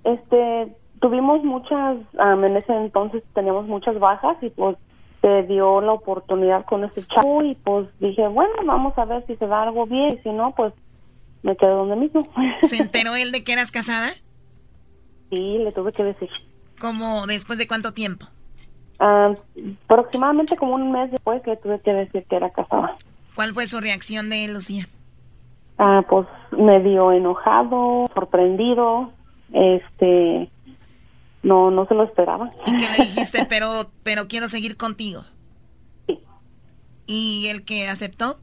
Este, tuvimos muchas, en ese entonces teníamos muchas bajas y pues se dio la oportunidad con ese chavo y pues dije, bueno, vamos a ver si se da algo bien y si no, pues me quedo donde mismo. ¿Se enteró él de que eras casada? Sí, le tuve que decir. ¿Cómo? ¿Después de cuánto tiempo? Ah, aproximadamente como un mes después le tuve que decir que era casada. ¿Cuál fue su reacción de él, Lucía? Ah, pues medio enojado, sorprendido, este, no, no se lo esperaba. ¿Y qué le dijiste? pero, pero quiero seguir contigo. Sí. ¿Y el que aceptó?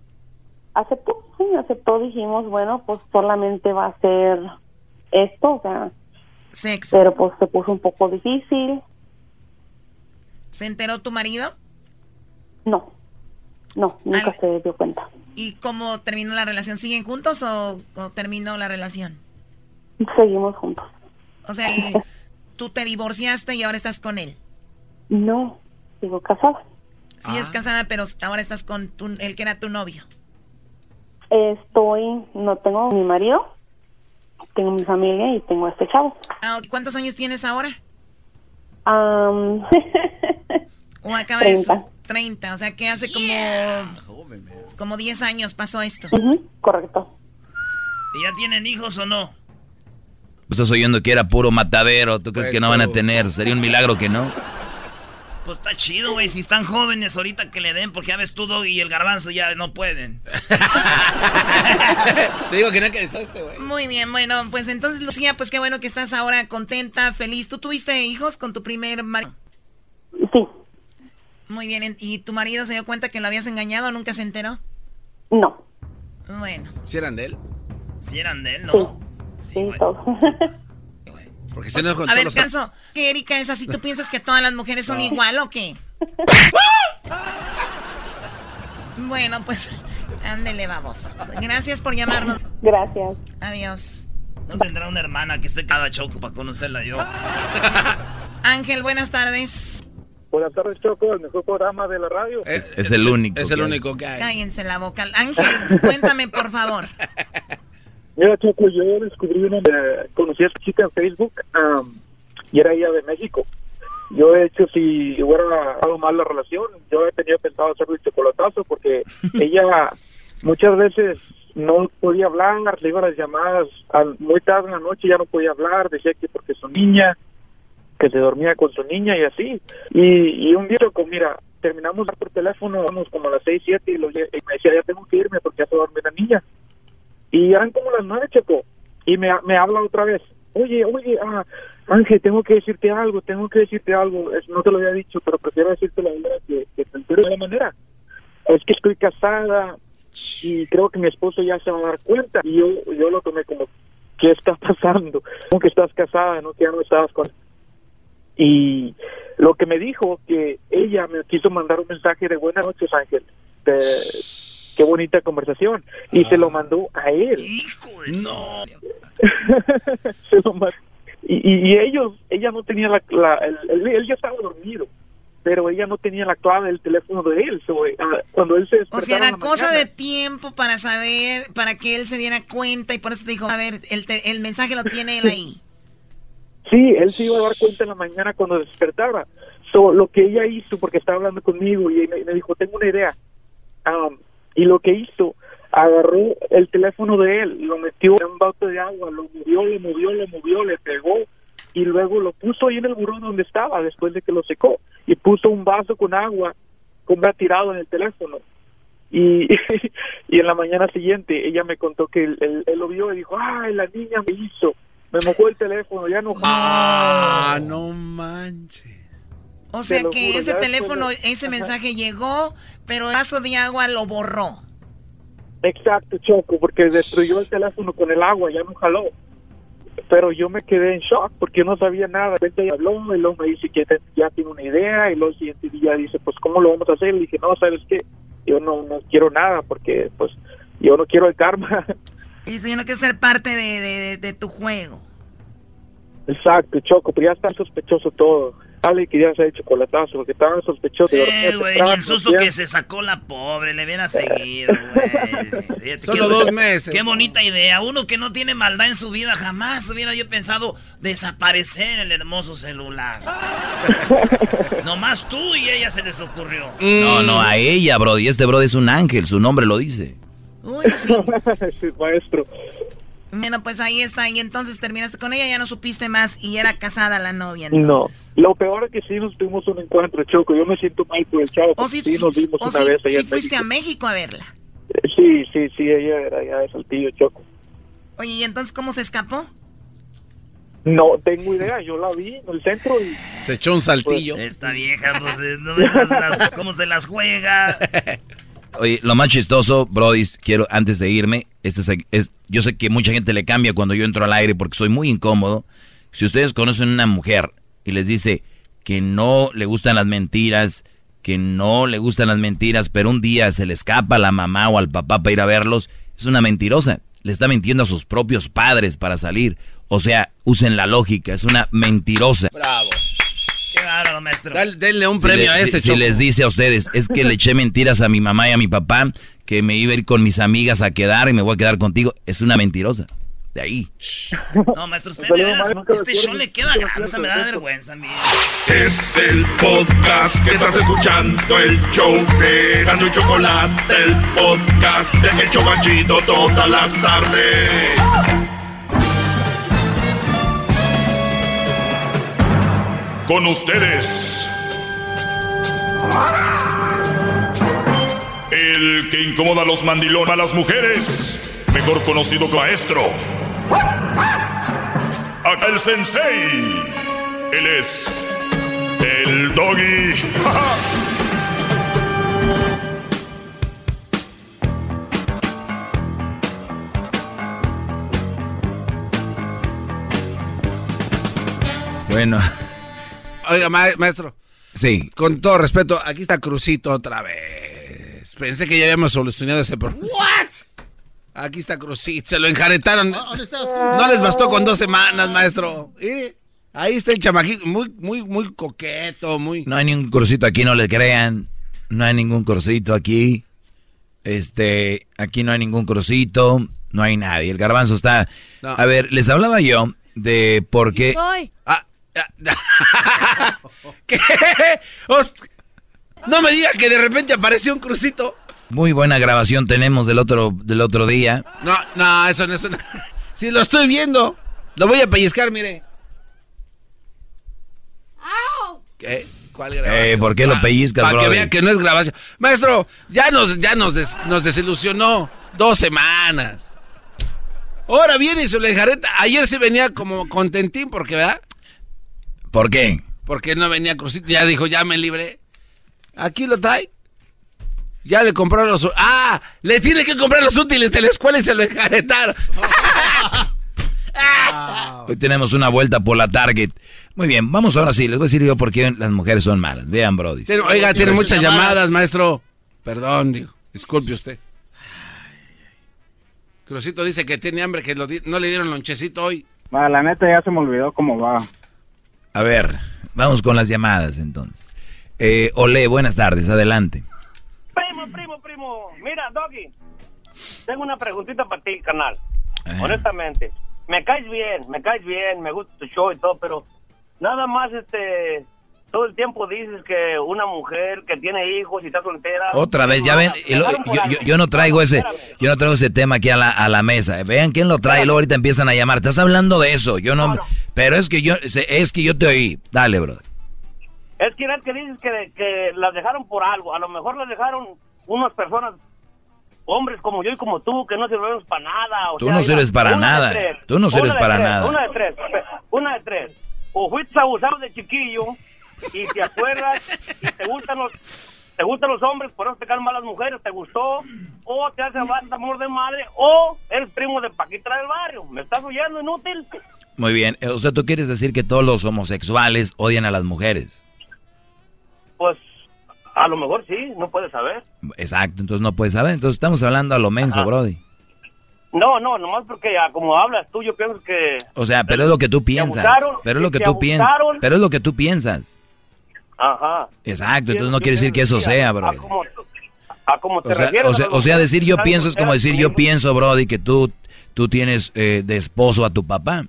Aceptó, sí, aceptó. Dijimos, bueno, pues solamente va a ser esto, o sea. Sexo. Pero pues se puso un poco difícil. ¿Se enteró tu marido? No, no, nunca se dio cuenta. ¿Y cómo terminó la relación? ¿Siguen juntos o, o terminó la relación? Seguimos juntos. O sea, tú te divorciaste y ahora estás con él. No, sigo casada. Sí, es ah. casada, pero ahora estás con tu, el que era tu novio. Estoy, no tengo mi marido, tengo mi familia y tengo a este chavo. Ah, ¿Cuántos años tienes ahora? Um, o acaba 30. de 30, o sea que hace como como 10 años pasó esto. correcto. ¿Y ya tienen hijos o no? Estás oyendo que era puro matadero. ¿Tú crees que no van a tener? Sería un milagro que no. Pues está chido, güey. Si están jóvenes ahorita que le den, porque ya ves tú y el garbanzo ya no pueden. Te digo que no que este, güey. Muy bien, bueno, pues entonces, Lucía, pues qué bueno que estás ahora contenta, feliz. ¿Tú tuviste hijos con tu primer marido? Sí. Muy bien, ¿y tu marido se dio cuenta que lo habías engañado o nunca se enteró? No. Bueno. ¿Si eran de él? Si eran de él, no. Sí, todo. Porque se nos A ver, Canso, ¿qué Erika es así? ¿Tú piensas que todas las mujeres son igual o qué? bueno, pues, ándele, vamos. Gracias por llamarnos. Gracias. Adiós. No tendrá una hermana que esté cada choco para conocerla yo. Ángel, buenas tardes. Buenas tardes, Choco, el mejor programa de la radio. Es, el único. Es el único que hay. Cállense la boca. Ángel, cuéntame, por favor. Mira, Choco, yo descubrí una... Eh, conocí a esta chica en Facebook y era ella de México. Yo, he hecho, si hubiera algo mal la relación, yo he tenido pensado hacerle el chocolatazo porque ella muchas veces no podía hablar, le iba las llamadas muy tarde en la noche, ya no podía hablar, decía que porque su niña, que se dormía con su niña y así. Y, un día, con mira, terminamos por teléfono, vamos como a las seis, siete, y, me decía, ya tengo que irme porque ya se duerme la niña. Y eran como las nueve, Checo. Y me, me habla otra vez. Oye, oye, ah, Ángel, tengo que decirte algo, tengo que decirte algo. no te lo había dicho, pero prefiero decirte la verdad que, te entero de la manera. Es que estoy casada y creo que mi esposo ya se va a dar cuenta. Y yo, yo lo tomé como, ¿qué está pasando? ¿Cómo que estás casada? ¿No? Que ya no estabas con... Y lo que me dijo que ella me quiso mandar un mensaje de buenas noches, Ángel. De, qué bonita conversación. Y se lo ah. mandó a él. Hijo no. se lo mandó. Y, y, ellos, ella no tenía la, la él, ya estaba dormido, pero ella no tenía la clave del teléfono de él. Ah, cuando él se O sea, era cosa de tiempo para saber, para que él se diera cuenta y por eso te dijo, a ver, el, el mensaje lo tiene él ahí. Sí, él se iba a dar cuenta en la mañana cuando despertaba. So, lo que ella hizo, porque estaba hablando conmigo y me, me dijo, tengo una idea. Um, y lo que hizo, agarró el teléfono de él, lo metió en un bote de agua, lo movió, lo movió, lo movió, le pegó y luego lo puso ahí en el buró donde estaba después de que lo secó y puso un vaso con agua ha tirado en el teléfono. Y, y en la mañana siguiente ella me contó que él, lo vio y dijo, ay, la niña me hizo, me mojó el teléfono, ya no. Ah, no manches. O sea que ese teléfono, ese mensaje llegó, pero el vaso de agua lo borró. Exacto, Choco, porque destruyó el teléfono con el agua, ya no jaló. Pero yo me quedé en shock porque no sabía nada. De repente habló y luego me dice que ya tiene una idea y luego siguiente día dice, pues, ¿cómo lo vamos a hacer? Le dije, no, ¿sabes qué? Yo no, no quiero nada porque, pues, yo no quiero el karma. Y dice, yo no quiero ser parte de, de, de tu juego. Exacto, Choco, pero ya está sospechoso todo. Ale quería hacer chocolatazo porque estaba sospechoso. Eh, güey, y el susto que se sacó la pobre, le hubiera seguido, güey. Solo Qué- dos meses. Qué bonita idea. Uno que no tiene maldad en su vida, jamás hubiera yo pensado desaparecer el hermoso celular. Nomás tú y ella se les ocurrió. No, no, a ella, Brody. Este Brody es un ángel, su nombre lo dice. Uy, sí. sí, maestro. Bueno, pues ahí está. Y entonces terminaste con ella, ya no supiste más y era casada la novia. No, lo peor es que sí nos tuvimos un encuentro, Choco. Yo me siento mal por el chavo. O porque sí, nos vimos o una vez allá en fuiste a México. A verla. Eh, Sí, sí, sí, ella era ya de Saltillo, Choco. Oye, ¿y entonces cómo se escapó? No tengo idea, yo la vi en el centro y... Se echó un saltillo. Esta vieja, pues, eh, no veas las- cómo se las juega. Lo más chistoso, Brody, quiero antes de irme, este es, yo sé que mucha gente le cambia cuando yo entro al aire porque soy muy incómodo. Si ustedes conocen una mujer y les dice que no le gustan las mentiras, que no le gustan las mentiras, pero un día se le escapa a la mamá o al papá para ir a verlos, es una mentirosa. Le está mintiendo a sus propios padres para salir. O sea, usen la lógica, es una mentirosa. Bravo. Bárbaro, maestro. denle un Si premio le- a si- este, si, Choco. les dice a ustedes, es que le eché mentiras a mi mamá y a mi papá, que me iba a ir con mis amigas a quedar y me voy a quedar contigo, es una mentirosa. De ahí. No, maestro, usted de veras, este show le queda grande, hasta me da vergüenza, mire. Es el podcast que estás escuchando, el show de Gano y Chocolate, el podcast de El Chobachito todas las tardes. Con ustedes. El que incomoda a los mandilones a las mujeres, mejor conocido como maestro. Acá el sensei. Él es el doggy. Bueno, Oiga, ma- maestro, sí. con todo respeto, aquí está Crucito otra vez. Pensé que ya habíamos solucionado ese problema. Aquí está Crucito, se lo enjaretaron. ¿Dónde estás? No les bastó con dos semanas, maestro. Y ahí está el chamaquito, muy, muy, muy coqueto, muy... No hay ningún cursito aquí, no le crean. No hay ningún cursito aquí. Este, aquí no hay ningún cursito, no hay nadie. El garbanzo está. No. A ver, les hablaba yo de por qué. Ah, No me diga que de repente apareció un crucito. Muy buena grabación tenemos del otro, del otro día. No, no, eso no es una... Sí, lo estoy viendo. Lo voy a pellizcar, mire. ¿Qué? ¿Cuál grabación? Eh, ¿por qué lo pellizcas, Para que brody? vea que no es grabación. Maestro, ya nos, ya nos, des- nos desilusionó. Dos semanas. Ahora viene y se le enjareta. Ayer sí venía como contentín porque, ¿verdad? ¿Por qué? Porque no venía crucito. Ya dijo, ya me libré. Aquí lo trae. Ya le compraron los... ¡Ah! Le tiene que comprar los útiles de la escuela y se lo enjaretaron. Hoy tenemos una vuelta por la Target. Muy bien, vamos ahora sí. Les voy a decir yo por qué las mujeres son malas. Vean, Brody. Tiene- oiga, tiene muchas llamadas, maestro. Perdón, digo. Disculpe usted. Crucito dice que tiene hambre, que lo di- no le dieron lonchecito hoy. Va, la neta ya se me olvidó cómo va. A ver, vamos con las llamadas entonces. Eh, Ole, buenas tardes, adelante. Primo, primo, primo. Mira, Doggy. Tengo una preguntita para ti, canal. Ajá. Honestamente. Me caes bien, me caes bien, me gusta tu show y todo, pero nada más, este, todo el tiempo dices que una mujer que tiene hijos y está soltera. Otra vez, ya ven, y lo- yo, yo- yo no traigo ese, yo no traigo ese tema aquí a la, a la mesa. Vean quién lo trae y luego ahorita empiezan a llamar. Estás hablando de eso, yo no, pero es que yo, es que yo te oí. Dale, brother. Es que es que dices que, que las dejaron por algo. A lo mejor las dejaron unas personas, hombres como yo y como tú, que no sirvemos para nada. o Tú sea, no sirves para nada. Tú no sirves para tres, nada. Una de tres. Una de tres. O fuiste abusado de chiquillo y te acuerdas y te gustan los... Te gustan los hombres, por eso te caen mal las mujeres, te gustó, o te hace falta amor de madre, o eres primo de Paquita del barrio. ¿Me estás oyendo, inútil? Muy bien, eh, o sea, tú quieres decir que todos los homosexuales odian a las mujeres. Pues a lo mejor sí, no puedes saber. Exacto, entonces no puedes saber. Entonces estamos hablando a lo menso, Ajá. Brody. No, no, nomás porque ah, como hablas tú, yo pienso que... O sea, pero es lo que tú piensas. abusaron, Pero es lo que que tú piensas. Pero es lo que tú piensas. Ajá. Exacto, entonces no quiere decir que eso sea, bro. A como, te O sea, refieres o sea, o decir yo pienso es como decir yo pienso, Brody, que tú, tú tienes eh, de esposo a tu papá.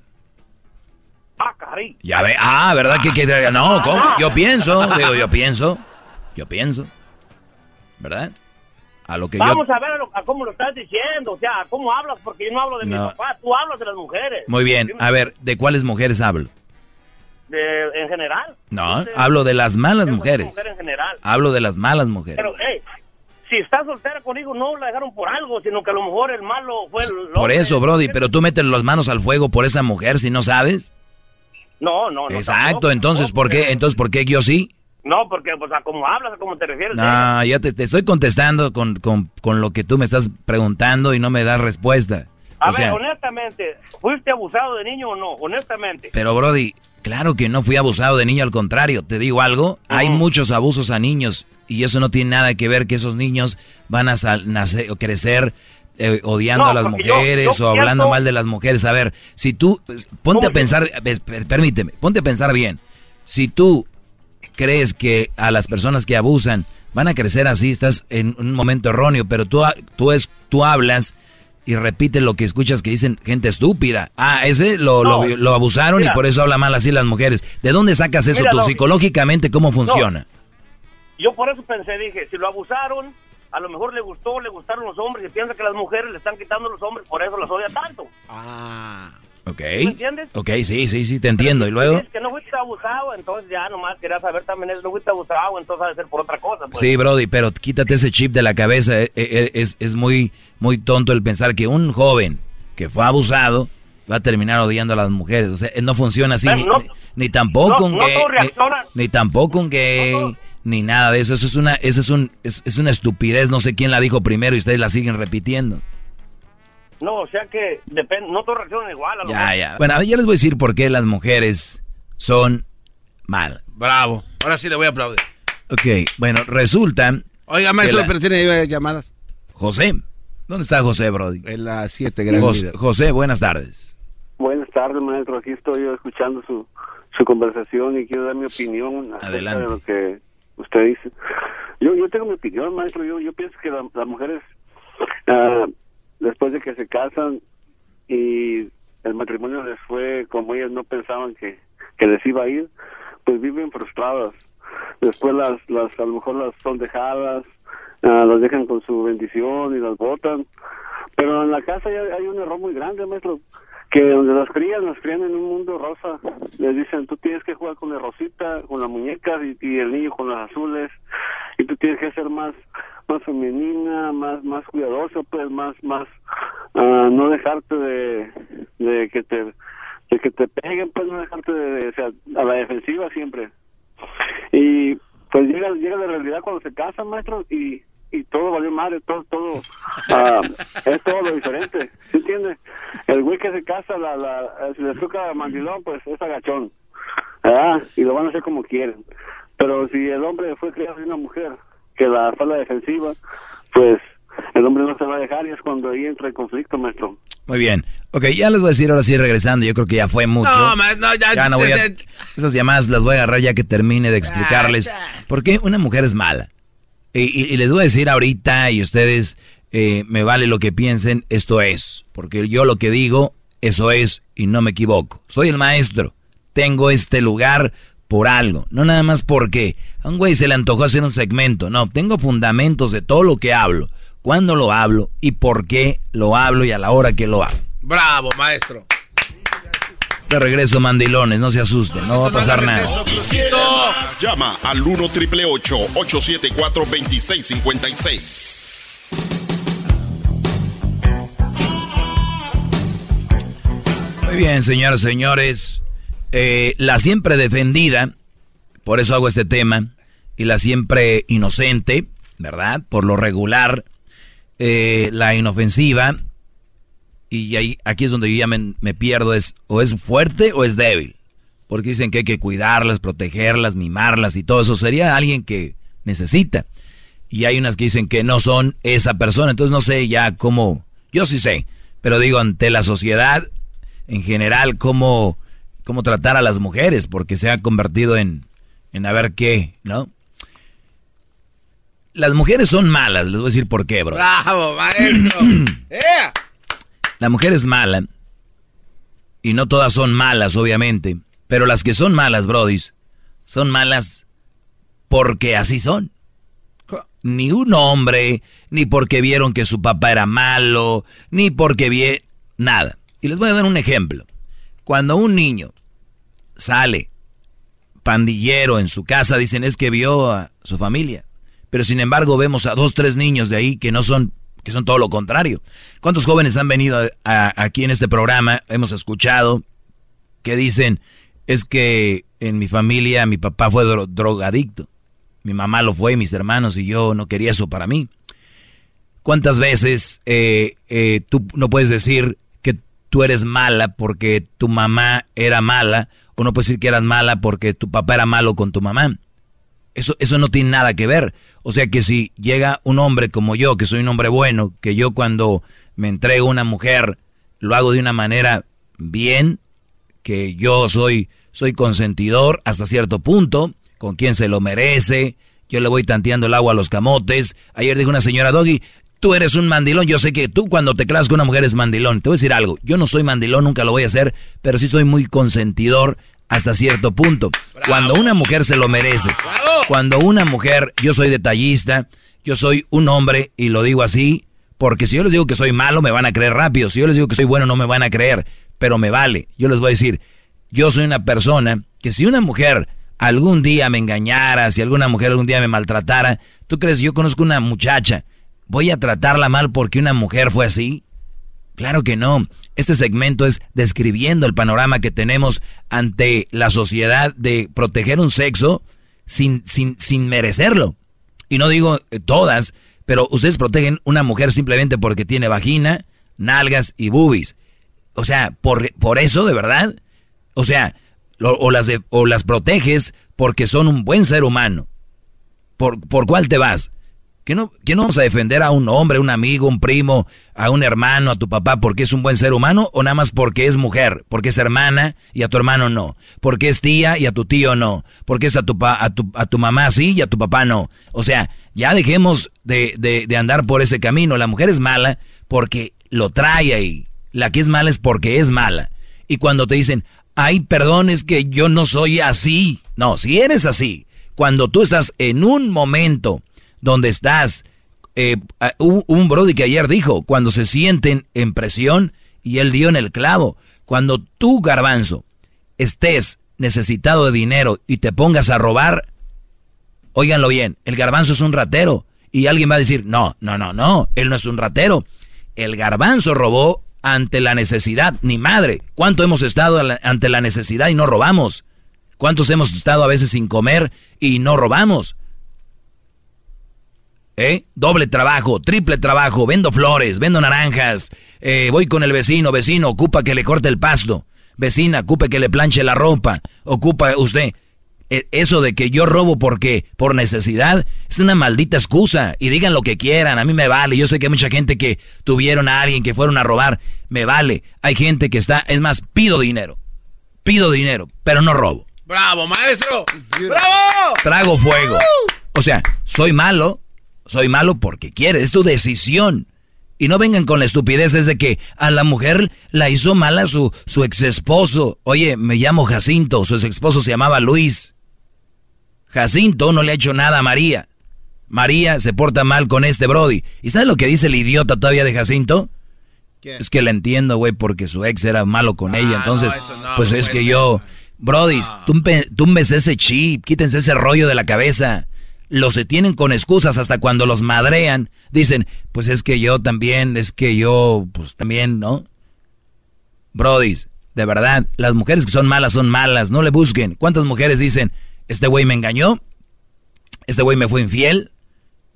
Ah. Ya ve, ah, ¿verdad? que, que- no, ¿cómo? Yo pienso, digo, yo pienso, yo pienso, ¿verdad? A lo que Vamos yo... a ver a, lo- a cómo lo estás diciendo, o sea, a cómo hablas, porque yo no hablo de mi papá, tú hablas de las mujeres. Muy bien, a ver, ¿de cuáles mujeres hablo? De, en general. No, hablo de las malas Mujer mujeres. mujer en general. Hablo de las malas mujeres. Pero, hey, si estás soltera conmigo, no la dejaron por algo, sino que a lo mejor el malo fue el... Por eso, Brody, pero tú metes las manos al fuego por esa mujer si no sabes. No, no, no. Exacto, tampoco, entonces, ¿por qué? Entonces, ¿por qué yo sí? No, porque, pues, a cómo hablas, a cómo te refieres. ¿eh? No, ya te, te estoy contestando con, con, con lo que tú me estás preguntando y no me das respuesta. A O ver, sea, honestamente, ¿fuiste abusado de niño o no? Honestamente. pero Brody, claro que no fui abusado de niño, al contrario, te digo algo, hay muchos abusos a niños y eso no tiene nada que ver que esos niños van a sal- nacer o crecer eh, odiando No, a las yo- mujeres yo o hablando pienso- mal de las mujeres. A ver, si tú, ponte a pensar, permíteme, ponte a pensar bien, si tú crees que a las personas que abusan van a crecer así, estás en un momento erróneo, pero tú, tú, es, tú hablas y repites lo que escuchas que dicen gente estúpida. Ah, ese lo, lo- No. lo abusaron Mira. y por eso habla mal así las mujeres. ¿De dónde sacas eso Mira, tú? Psicológicamente, ¿cómo funciona? Yo por eso pensé, dije, si lo abusaron, a lo mejor le gustó, le gustaron los hombres y piensa que las mujeres le están quitando los hombres, por eso las odia tanto. Ok. ¿Me entiendes? Ok, sí, sí, sí, te entiendo. ¿Y luego? Es que no fuiste abusado, entonces ya nomás quería saber también eso, no fuiste abusado, entonces ha de ser por otra cosa. Pues. Sí, Brody, pero quítate ese chip de la cabeza. Eh, eh, Es, es muy, muy tonto el pensar que un joven que fue abusado va a terminar odiando a las mujeres. O sea, no funciona así. Pero Ni, no- ni- tampoco no- un no gay. todos ni-. Ni, tampoco un gay. Ni nada de eso. Eso es una, eso es un, es, es una estupidez. No sé quién la dijo primero y ustedes la siguen repitiendo. No, o sea que depende, no todos reaccionan igual. A lo Ya, mejor. ya. Bueno, ya les voy a decir por qué las mujeres son malas. Bravo. Ahora sí le voy a aplaudir. Ok, bueno, resulta. Oiga, maestro, la- pero tiene llamadas. José. ¿Dónde está José, Brody? En las 7, gran Jos- líder. José, buenas tardes. Buenas tardes, maestro. Aquí estoy yo escuchando su, su conversación y quiero dar mi opinión Adelante. de lo que usted dice. Yo, yo tengo mi opinión, maestro. Yo, yo pienso que la- las mujeres, ah, después de que se casan y el matrimonio les fue como ellas no pensaban que, que les iba a ir, pues viven frustradas. Después las, las a lo mejor las son dejadas, ah, las dejan con su bendición y las botan. Pero en la casa ya hay un error muy grande, maestro, que donde las crían, las crían en un mundo rosa. Les dicen, tú tienes que jugar con la rosita, con las muñecas y, y el niño con las azules. Y tú tienes que ser más más femenina, más más cuidadoso, pues más más ah, no dejarte de, de que te de que te peguen, pues no dejarte de, de- o sea, a la defensiva siempre. Y pues llega llega la realidad cuando se casan, maestro, y y todo valió madre, todo, todo, ah, es todo lo diferente, ¿sí entiendes? El güey que se casa, la, la, si le toca mandilón, pues es agachón, ¿verdad? Y lo van a hacer como quieren. Pero si el hombre fue criado de una mujer que la fue a la defensiva, pues el hombre no se va a dejar y es cuando ahí entra el conflicto, maestro. Muy bien. Ok, ya les voy a decir ahora sí regresando. Yo creo que ya fue mucho. No, ya- Ya no voy a- Esas llamadas las voy a agarrar ya que termine de explicarles Ah, por qué una mujer es mala. Y, y- y les voy a decir ahorita, y ustedes eh, me vale lo que piensen, esto es. Porque yo lo que digo, eso es, y no me equivoco. Soy el maestro. Tengo este lugar por algo. No nada más porque a un güey se le antojó hacer un segmento. No, tengo fundamentos de todo lo que hablo. Cuándo lo hablo y por qué lo hablo y a la hora que lo hablo. Bravo, maestro. De regreso, mandilones, no se asusten, no va a pasar nada. Llama al 1 triple 874 2656. Muy bien, señoras y señores. Eh, la siempre defendida, por eso hago este tema, y la siempre inocente, ¿verdad? Por lo regular, eh, la inofensiva, y ahí, aquí es donde yo ya me, me pierdo, es o es fuerte o es débil. Porque dicen que hay que cuidarlas, protegerlas, mimarlas y todo eso. Sería alguien que necesita. Y hay unas que dicen que no son esa persona. Entonces no sé ya cómo... Yo sí sé. Pero digo, ante la sociedad en general, cómo, cómo tratar a las mujeres, porque se ha convertido en, en a ver qué, ¿no? Las mujeres son malas, les voy a decir por qué, bro. ¡Bravo, maestro! La mujer es mala, y no todas son malas, obviamente, pero las que son malas, brodis, son malas porque así son. Ni un hombre, ni porque vieron que su papá era malo, ni porque vi nada. Y les voy a dar un ejemplo. Cuando un niño sale pandillero en su casa, dicen es que vio a su familia. Pero sin embargo vemos a dos, tres niños de ahí que no son, que son todo lo contrario. ¿Cuántos jóvenes han venido aquí en este programa? Hemos escuchado que dicen, es que en mi familia mi papá fue drogadicto. Mi mamá lo fue, mis hermanos y yo no quería eso para mí. ¿Cuántas veces eh, eh, tú no puedes decir que tú eres mala porque tu mamá era mala o no puedes decir que eras mala porque tu papá era malo con tu mamá? Eso, eso no tiene nada que ver. O sea que si llega un hombre como yo, que soy un hombre bueno, que yo cuando me entrego a una mujer lo hago de una manera bien, que yo soy, soy consentidor hasta cierto punto, con quien se lo merece, yo le voy tanteando el agua a los camotes. Ayer dijo una señora Doggy, tú eres un mandilón, yo sé que tú cuando te clavas con una mujer es mandilón. Te voy a decir algo, yo no soy mandilón, nunca lo voy a hacer, pero sí soy muy consentidor hasta cierto punto. Cuando una mujer se lo merece, cuando una mujer, yo soy detallista, yo soy un hombre y lo digo así, porque si yo les digo que soy malo me van a creer rápido, si yo les digo que soy bueno no me van a creer, pero me vale. Yo les voy a decir, yo soy una persona que si una mujer algún día me engañara, si alguna mujer algún día me maltratara, ¿tú crees yo conozco una muchacha? ¿Voy a tratarla mal porque una mujer fue así? Claro que no. Este segmento es describiendo el panorama que tenemos ante la sociedad de proteger un sexo sin, sin, sin merecerlo. Y no digo eh, todas, pero ustedes protegen una mujer simplemente porque tiene vagina, nalgas y boobies. O sea, por, por eso, de verdad. O sea, o, las o las proteges porque son un buen ser humano. ¿Por, por cuál te vas? ¿Que no, ¿Que no vamos a defender a un hombre, un amigo, un primo, a un hermano, a tu papá porque es un buen ser humano o nada más porque es mujer, porque es hermana y a tu hermano no? Porque es tía y a tu tío no? Porque es a tu, a tu, a tu mamá sí y a tu papá no? O sea, ya dejemos de, de, de andar por ese camino. La mujer es mala porque lo trae ahí. La que es mala es porque es mala. Y cuando te dicen, ay, perdón, es que yo no soy así. No, si eres así, cuando tú estás en un momento donde estás, eh, un, un brody que ayer dijo, cuando se sienten en presión, y él dio en el clavo, cuando tú, garbanzo, estés necesitado de dinero y te pongas a robar, óiganlo bien, el garbanzo es un ratero. Y alguien va a decir, no, no, no, no, él no es un ratero. El garbanzo robó ante la necesidad, ni madre. ¿Cuánto hemos estado ante la necesidad y no robamos? ¿Cuántos hemos estado a veces sin comer y no robamos? ¿Eh? Doble trabajo, triple trabajo, vendo flores, vendo naranjas, eh, voy con el vecino, vecino, ocupa que le corte el pasto, vecina, ocupe que le planche la ropa, ocupa usted. E, eso de que yo robo porque por necesidad es una maldita excusa y digan lo que quieran, a mí me vale. Yo sé que hay mucha gente que tuvieron a alguien que fueron a robar, me vale. Hay gente que está, es más, pido dinero. Pido dinero, pero no robo. Bravo, maestro. Bravo. Trago fuego. O sea, soy malo, soy malo porque quiere, es tu decisión. Y no vengan con la estupidez de que a la mujer la hizo mala su, su ex esposo. Oye, me llamo Jacinto, su ex esposo se llamaba Luis. Jacinto no le ha hecho nada a María. María se porta mal con este Brody. ¿Y sabes lo que dice el idiota todavía de Jacinto? Es que la entiendo, güey, porque su ex era malo con ella. Ah, Entonces, pues es que yo... Brody, túmbese ese chip, quítense ese rollo de la cabeza. Los se tienen con excusas hasta cuando los madrean. Dicen, pues es que yo también, es que yo, pues también, ¿no? Brody, de verdad, las mujeres que son malas son malas, no le busquen. ¿Cuántas mujeres dicen, este güey me engañó, este güey me fue infiel,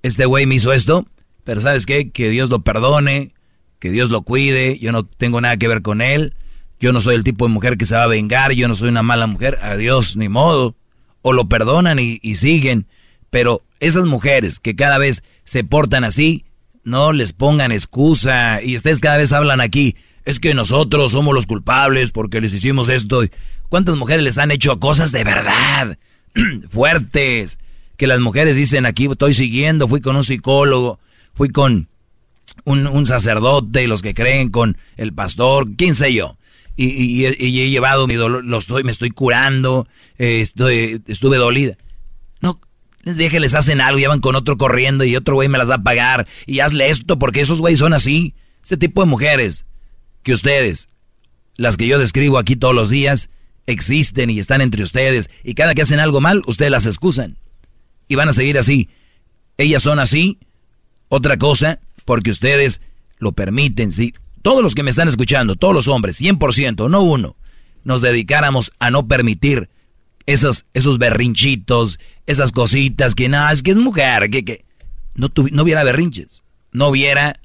este güey me hizo esto, pero ¿sabes qué? Que Dios lo perdone, que Dios lo cuide, yo no tengo nada que ver con él, yo no soy el tipo de mujer que se va a vengar, yo no soy una mala mujer, adiós, ni modo. O lo perdonan y, siguen, pero esas mujeres que cada vez se portan así, No les pongan excusa. Y ustedes cada vez hablan aquí. Es que nosotros somos los culpables porque les hicimos esto. ¿Cuántas mujeres les han hecho cosas de verdad? Fuertes. Que las mujeres dicen aquí estoy siguiendo, fui con un psicólogo, fui con un, sacerdote y los que creen con el pastor, quién sé yo. Y, he llevado mi dolor, lo estoy, me estoy curando, eh, estoy, estuve dolida. No, les viejas les hacen algo y van con otro corriendo y otro güey me las va a pagar y hazle esto porque esos güeyes son así. Ese tipo de mujeres que ustedes, las que yo describo aquí todos los días, existen y están entre ustedes y cada que hacen algo mal, ustedes las excusan. Y van a seguir así. Ellas son así. Otra cosa, porque ustedes lo permiten. Si todos los que me están escuchando, todos los hombres, 100%, no uno, nos dedicáramos a no permitir esos, esos berrinchitos, esas cositas que nada, es que es mujer, que, que no, no hubiera berrinches, no hubiera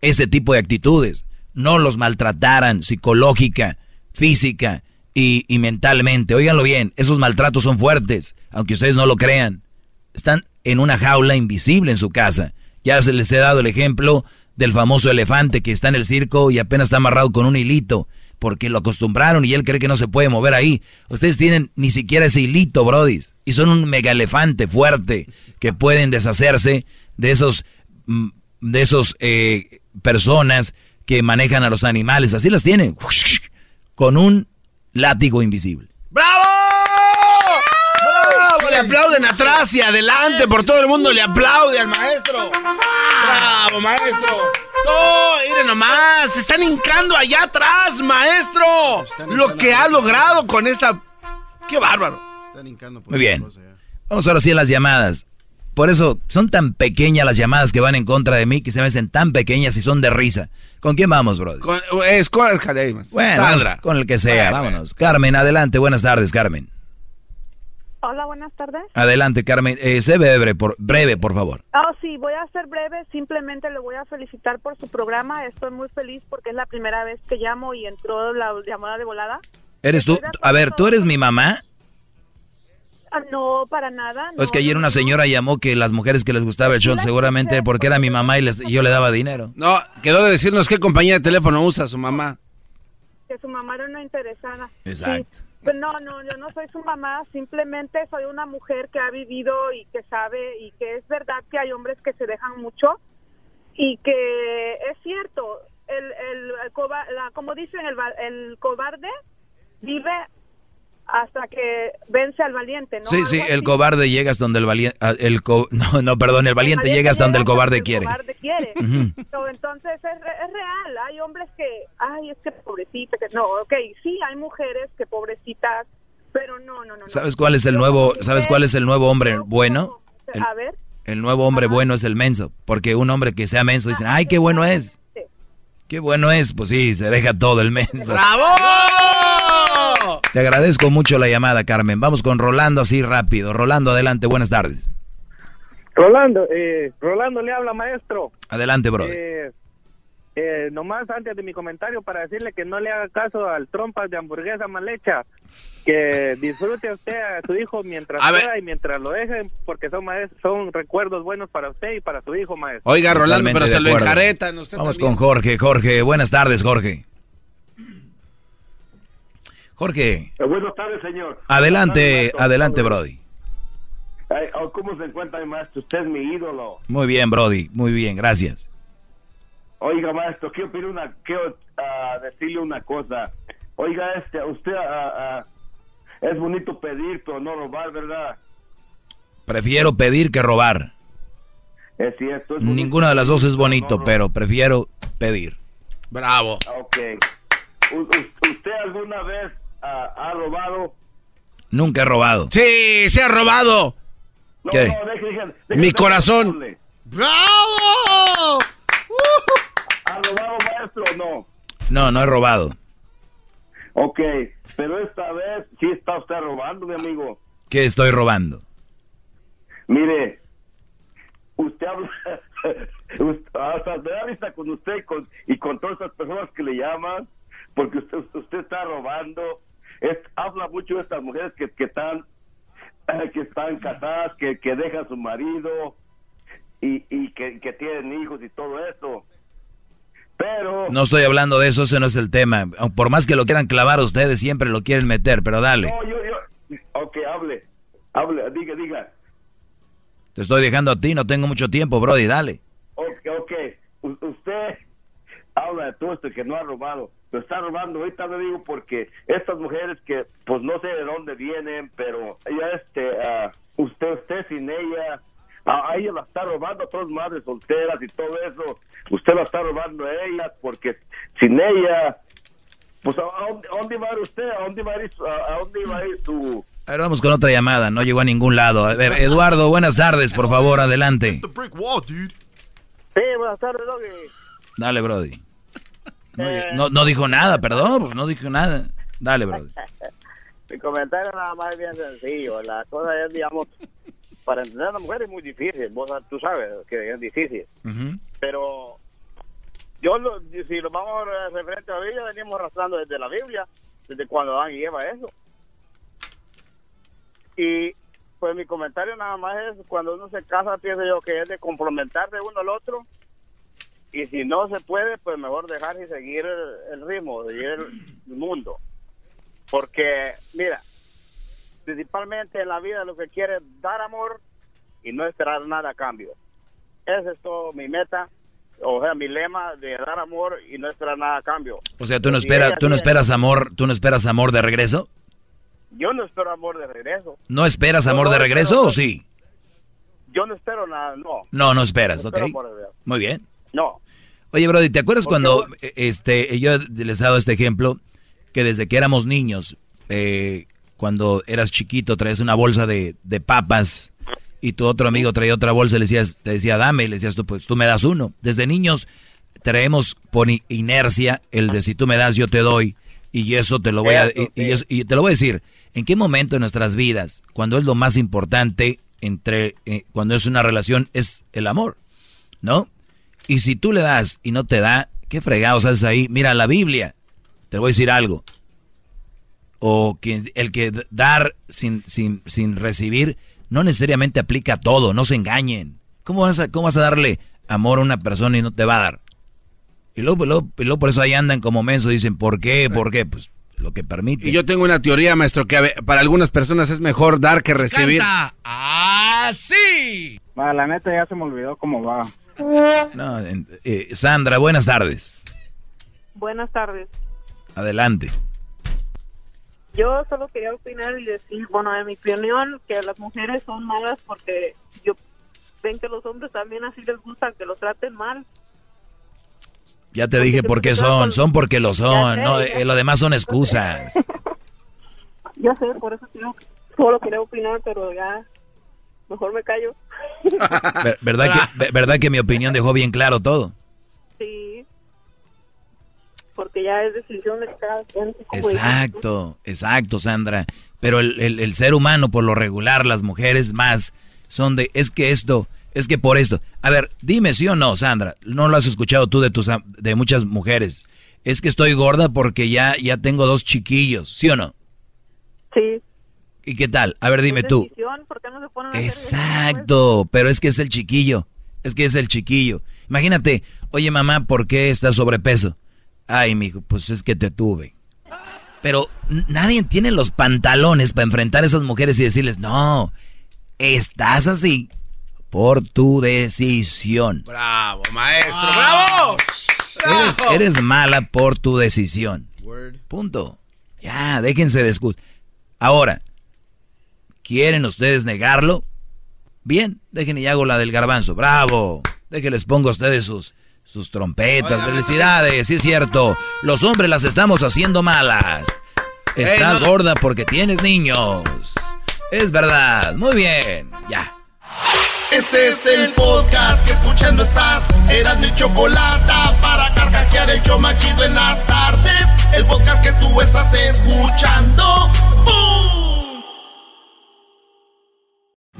ese tipo de actitudes, no los maltrataran psicológica, física y, y mentalmente. Óiganlo bien, esos maltratos son fuertes, aunque ustedes no lo crean. Están en una jaula invisible en su casa. Ya se les he dado el ejemplo del famoso elefante que está en el circo y apenas está amarrado con un hilito porque lo acostumbraron y él cree que no se puede mover ahí. Ustedes tienen ni siquiera ese hilito, brodis, y son un mega elefante fuerte que pueden deshacerse de esos mm, de esos eh, personas que manejan a los animales. Así las tienen, con un látigo invisible. ¡Bravo! Aplauden atrás y adelante, por todo el mundo le aplaude al maestro. ¡Bravo, maestro! ¡Oh, miren nomás! ¡Se están hincando allá atrás, maestro! Lo que ha logrado con esta... ¡Qué bárbaro! Muy bien. Vamos ahora sí a las llamadas. Por eso son tan pequeñas las llamadas que van en contra de mí que se me hacen tan pequeñas y son de risa. ¿Con quién vamos, brother? Con, es con el Bueno, con el que sea, vámonos. Carmen, adelante. Buenas tardes, Carmen. Hola, buenas tardes. Adelante, Carmen. Eh, sé breve por, breve, por favor. Ah, sí, voy a ser breve. Simplemente le voy a felicitar por su programa. Estoy muy feliz porque es la primera vez que llamo y entró la llamada de volada. ¿Eres tú? A ver, ¿tú eres mi mamá? Ah, no, para nada. es que ayer una señora llamó que las mujeres que les gustaba el show, seguramente porque era mi mamá y, les, y yo le daba dinero. No, quedó de decirnos qué compañía de teléfono usa su mamá. Que su mamá era una interesada. Exacto. Pues no, no, yo no soy su mamá, simplemente soy una mujer que ha vivido y que sabe y que es verdad que hay hombres que se dejan mucho y que es cierto, el, el, como dicen, el, el cobarde vive hasta que vence al valiente, ¿no? Sí, sí, el cobarde llega hasta donde el valiente, ah, el no, no, perdón, el valiente, llega hasta donde el cobarde quiere. El cobarde quiere. entonces es, es, real, hay hombres que, ay, es que pobrecita, que no, ok, sí, hay mujeres que pobrecitas, pero no, no, no. ¿Sabes cuál es el nuevo, sabes cuál es el nuevo hombre bueno? El, a ver. El nuevo hombre bueno es el menso, porque un hombre que sea menso dicen, ay, qué bueno es. Qué bueno es, pues sí, se deja todo el menso. ¡Bravo! Le agradezco mucho la llamada, Carmen. Vamos con Rolando así rápido. Rolando, adelante, buenas tardes. Rolando, eh, Rolando le habla, maestro. Adelante, brother. Eh, eh, nomás antes de mi comentario para decirle que no le haga caso al trompas de hamburguesa mal hecha, que disfrute usted a su hijo mientras pueda y mientras lo dejen, porque son son recuerdos buenos para usted y para su hijo, maestro. Oiga, Rolando, pero se lo enjaretan. Vamos con Jorge, Jorge, buenas tardes, Jorge. Jorge. Eh, buenas tardes, señor. Adelante, adelante, Brody. Oh, ¿Cómo se encuentra, maestro? Usted es mi ídolo. Muy bien, Brody, muy bien, gracias. Oiga, maestro, quiero pedir una, quiero ah, decirle una cosa. Oiga, este, usted uh, es bonito pedir, pero no robar, ¿verdad? Prefiero pedir que robar. Es cierto. Ninguna de las dos es bonito, pero prefiero pedir. Bravo. Ok. ¿Usted alguna vez ha robado? Nunca he robado. Sí, se ha robado. ¿Qué? Mi corazón. ¡Bravo! ¿Ha robado, maestro, o no? No, no he robado. Ok, pero esta vez sí está usted robando, mi amigo. ¿Qué estoy robando? Mire, usted habla, hasta me da vista con usted con, y con todas esas personas que le llaman, porque usted, usted está robando. Es, habla mucho de estas mujeres que, que están que están casadas, que, que dejan su marido y, y que, que tienen hijos y todo eso. Pero... No estoy hablando de eso, ese no es el tema. Por más que lo quieran clavar ustedes, siempre lo quieren meter, pero dale. No, yo, yo... Ok, hable. Hable, diga, diga. Te estoy dejando a ti, no tengo mucho tiempo, Brody, dale. Ok, ok. U- habla de todo esto que no ha robado. Lo está robando, ahorita le digo porque estas mujeres que, pues no sé de dónde vienen, pero ella, este, ah, usted, usted sin ella, a, a ella la está robando a todas madres solteras y todo eso. Usted la está robando a ella porque sin ella, pues a, a dónde, a dónde va a ir usted, a dónde va a ir, su- a, a dónde va a ir su... A ver, vamos con otra llamada, no llegó a ningún lado. A ver, Eduardo, buenas tardes, por favor, adelante. Sí, buenas tardes, Doggy. Dale, Brody. No, no, no dijo nada, perdón, pues no dijo nada. Dale, Brody. Mi comentario nada más es bien sencillo. La cosa es, digamos, para entender a la mujer es muy difícil. Vos, tú sabes que es difícil. Pero yo, lo- si lo vamos a referente a la Biblia, venimos arrastrando desde la Biblia, desde cuando Adán y Eva eso. Y pues mi comentario nada más es, cuando uno se casa, pienso yo que es de complementarse uno al otro. Y si no se puede, pues mejor dejar y seguir el, el ritmo, seguir el mundo. Porque, mira, principalmente en la vida lo que quiere es dar amor y no esperar nada a cambio. Ese es todo mi meta, o sea, mi lema de dar amor y no esperar nada a cambio. O sea, tú no esperas, tú no esperas amor, tú no esperas amor de regreso. Yo no espero amor de regreso. ¿No esperas amor no de regreso o sí? Yo no espero nada, no. No, no esperas, No ¿ok? Muy bien. No. Oye, Brody, ¿te acuerdas cuando eh, este yo les he dado este ejemplo que desde que éramos niños, eh, cuando eras chiquito, traías una bolsa de, de papas y tu otro amigo traía otra bolsa y le decías, te decía, dame, y le decías tú, pues tú me das uno. Desde niños traemos por inercia el de si tú me das, yo te doy. Y eso te lo voy a y, y eso- y te lo voy a decir. ¿En qué momento de nuestras vidas, cuando es lo más importante entre eh, cuando es una relación, es el amor? ¿No? Y si tú le das y no te da, ¿qué fregados haces ahí? Mira, la Biblia, te voy a decir algo. O que el que dar sin, sin, sin recibir no necesariamente aplica a todo, no se engañen. ¿Cómo vas, a, ¿Cómo vas a darle amor a una persona y no te va a dar? Y luego, luego- y luego por eso ahí andan como mensos, dicen, ¿por qué? ¿Por qué? Pues lo que permite. Y yo tengo una teoría, maestro, que ver, para algunas personas es mejor dar que recibir. ¡Así! Va, la neta ya se me olvidó cómo va. No, eh, Sandra, buenas tardes. Buenas tardes. Adelante. Yo solo quería opinar y decir, bueno, en mi opinión, que las mujeres son malas porque yo ven que los hombres también así les gusta que los traten mal. Ya te dije por qué son, son porque lo son, sé, no, eh, lo demás son excusas. Ya sé, por eso solo quería opinar, pero ya mejor me callo. Ver- ¿Verdad que, ve- ¿Verdad que mi opinión dejó bien claro todo? Sí, porque ya es decisión de cada quien. Exacto, exacto, Sandra. Pero el, el- el ser humano, por lo regular, las mujeres más, son de, es que esto, es que por esto. A ver, dime sí o no, Sandra, no lo has escuchado tú de, tus, de muchas mujeres. Es que estoy gorda porque ya, ya tengo dos chiquillos, ¿sí o no? Sí. ¿Y qué tal? A ver, dime tú. Decisión, ¿por qué no se ponen a hacer Exacto, pero es que es el chiquillo, es que es el chiquillo. Imagínate, oye mamá, ¿por qué estás sobrepeso? Ay, mijo, pues es que te tuve. Pero nadie tiene los pantalones para enfrentar a esas mujeres y decirles, no, estás así por tu decisión. Bravo, maestro, bravo. Eres, eres mala por tu decisión. Punto. Ya, déjense de excusas. Ahora, ¿quieren ustedes negarlo? Bien, dejen y hago la del garbanzo. Bravo. Déjenles pongo a ustedes sus, sus trompetas. Felicidades, sí es cierto. Los hombres las estamos haciendo malas. Estás no- gorda porque tienes niños. Es verdad. Muy bien. Ya. Este es el podcast que escuchando estás. Eran mi chocolate para carcajear el show más chido en las tardes. El podcast que tú estás escuchando. ¡Bum!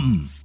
come.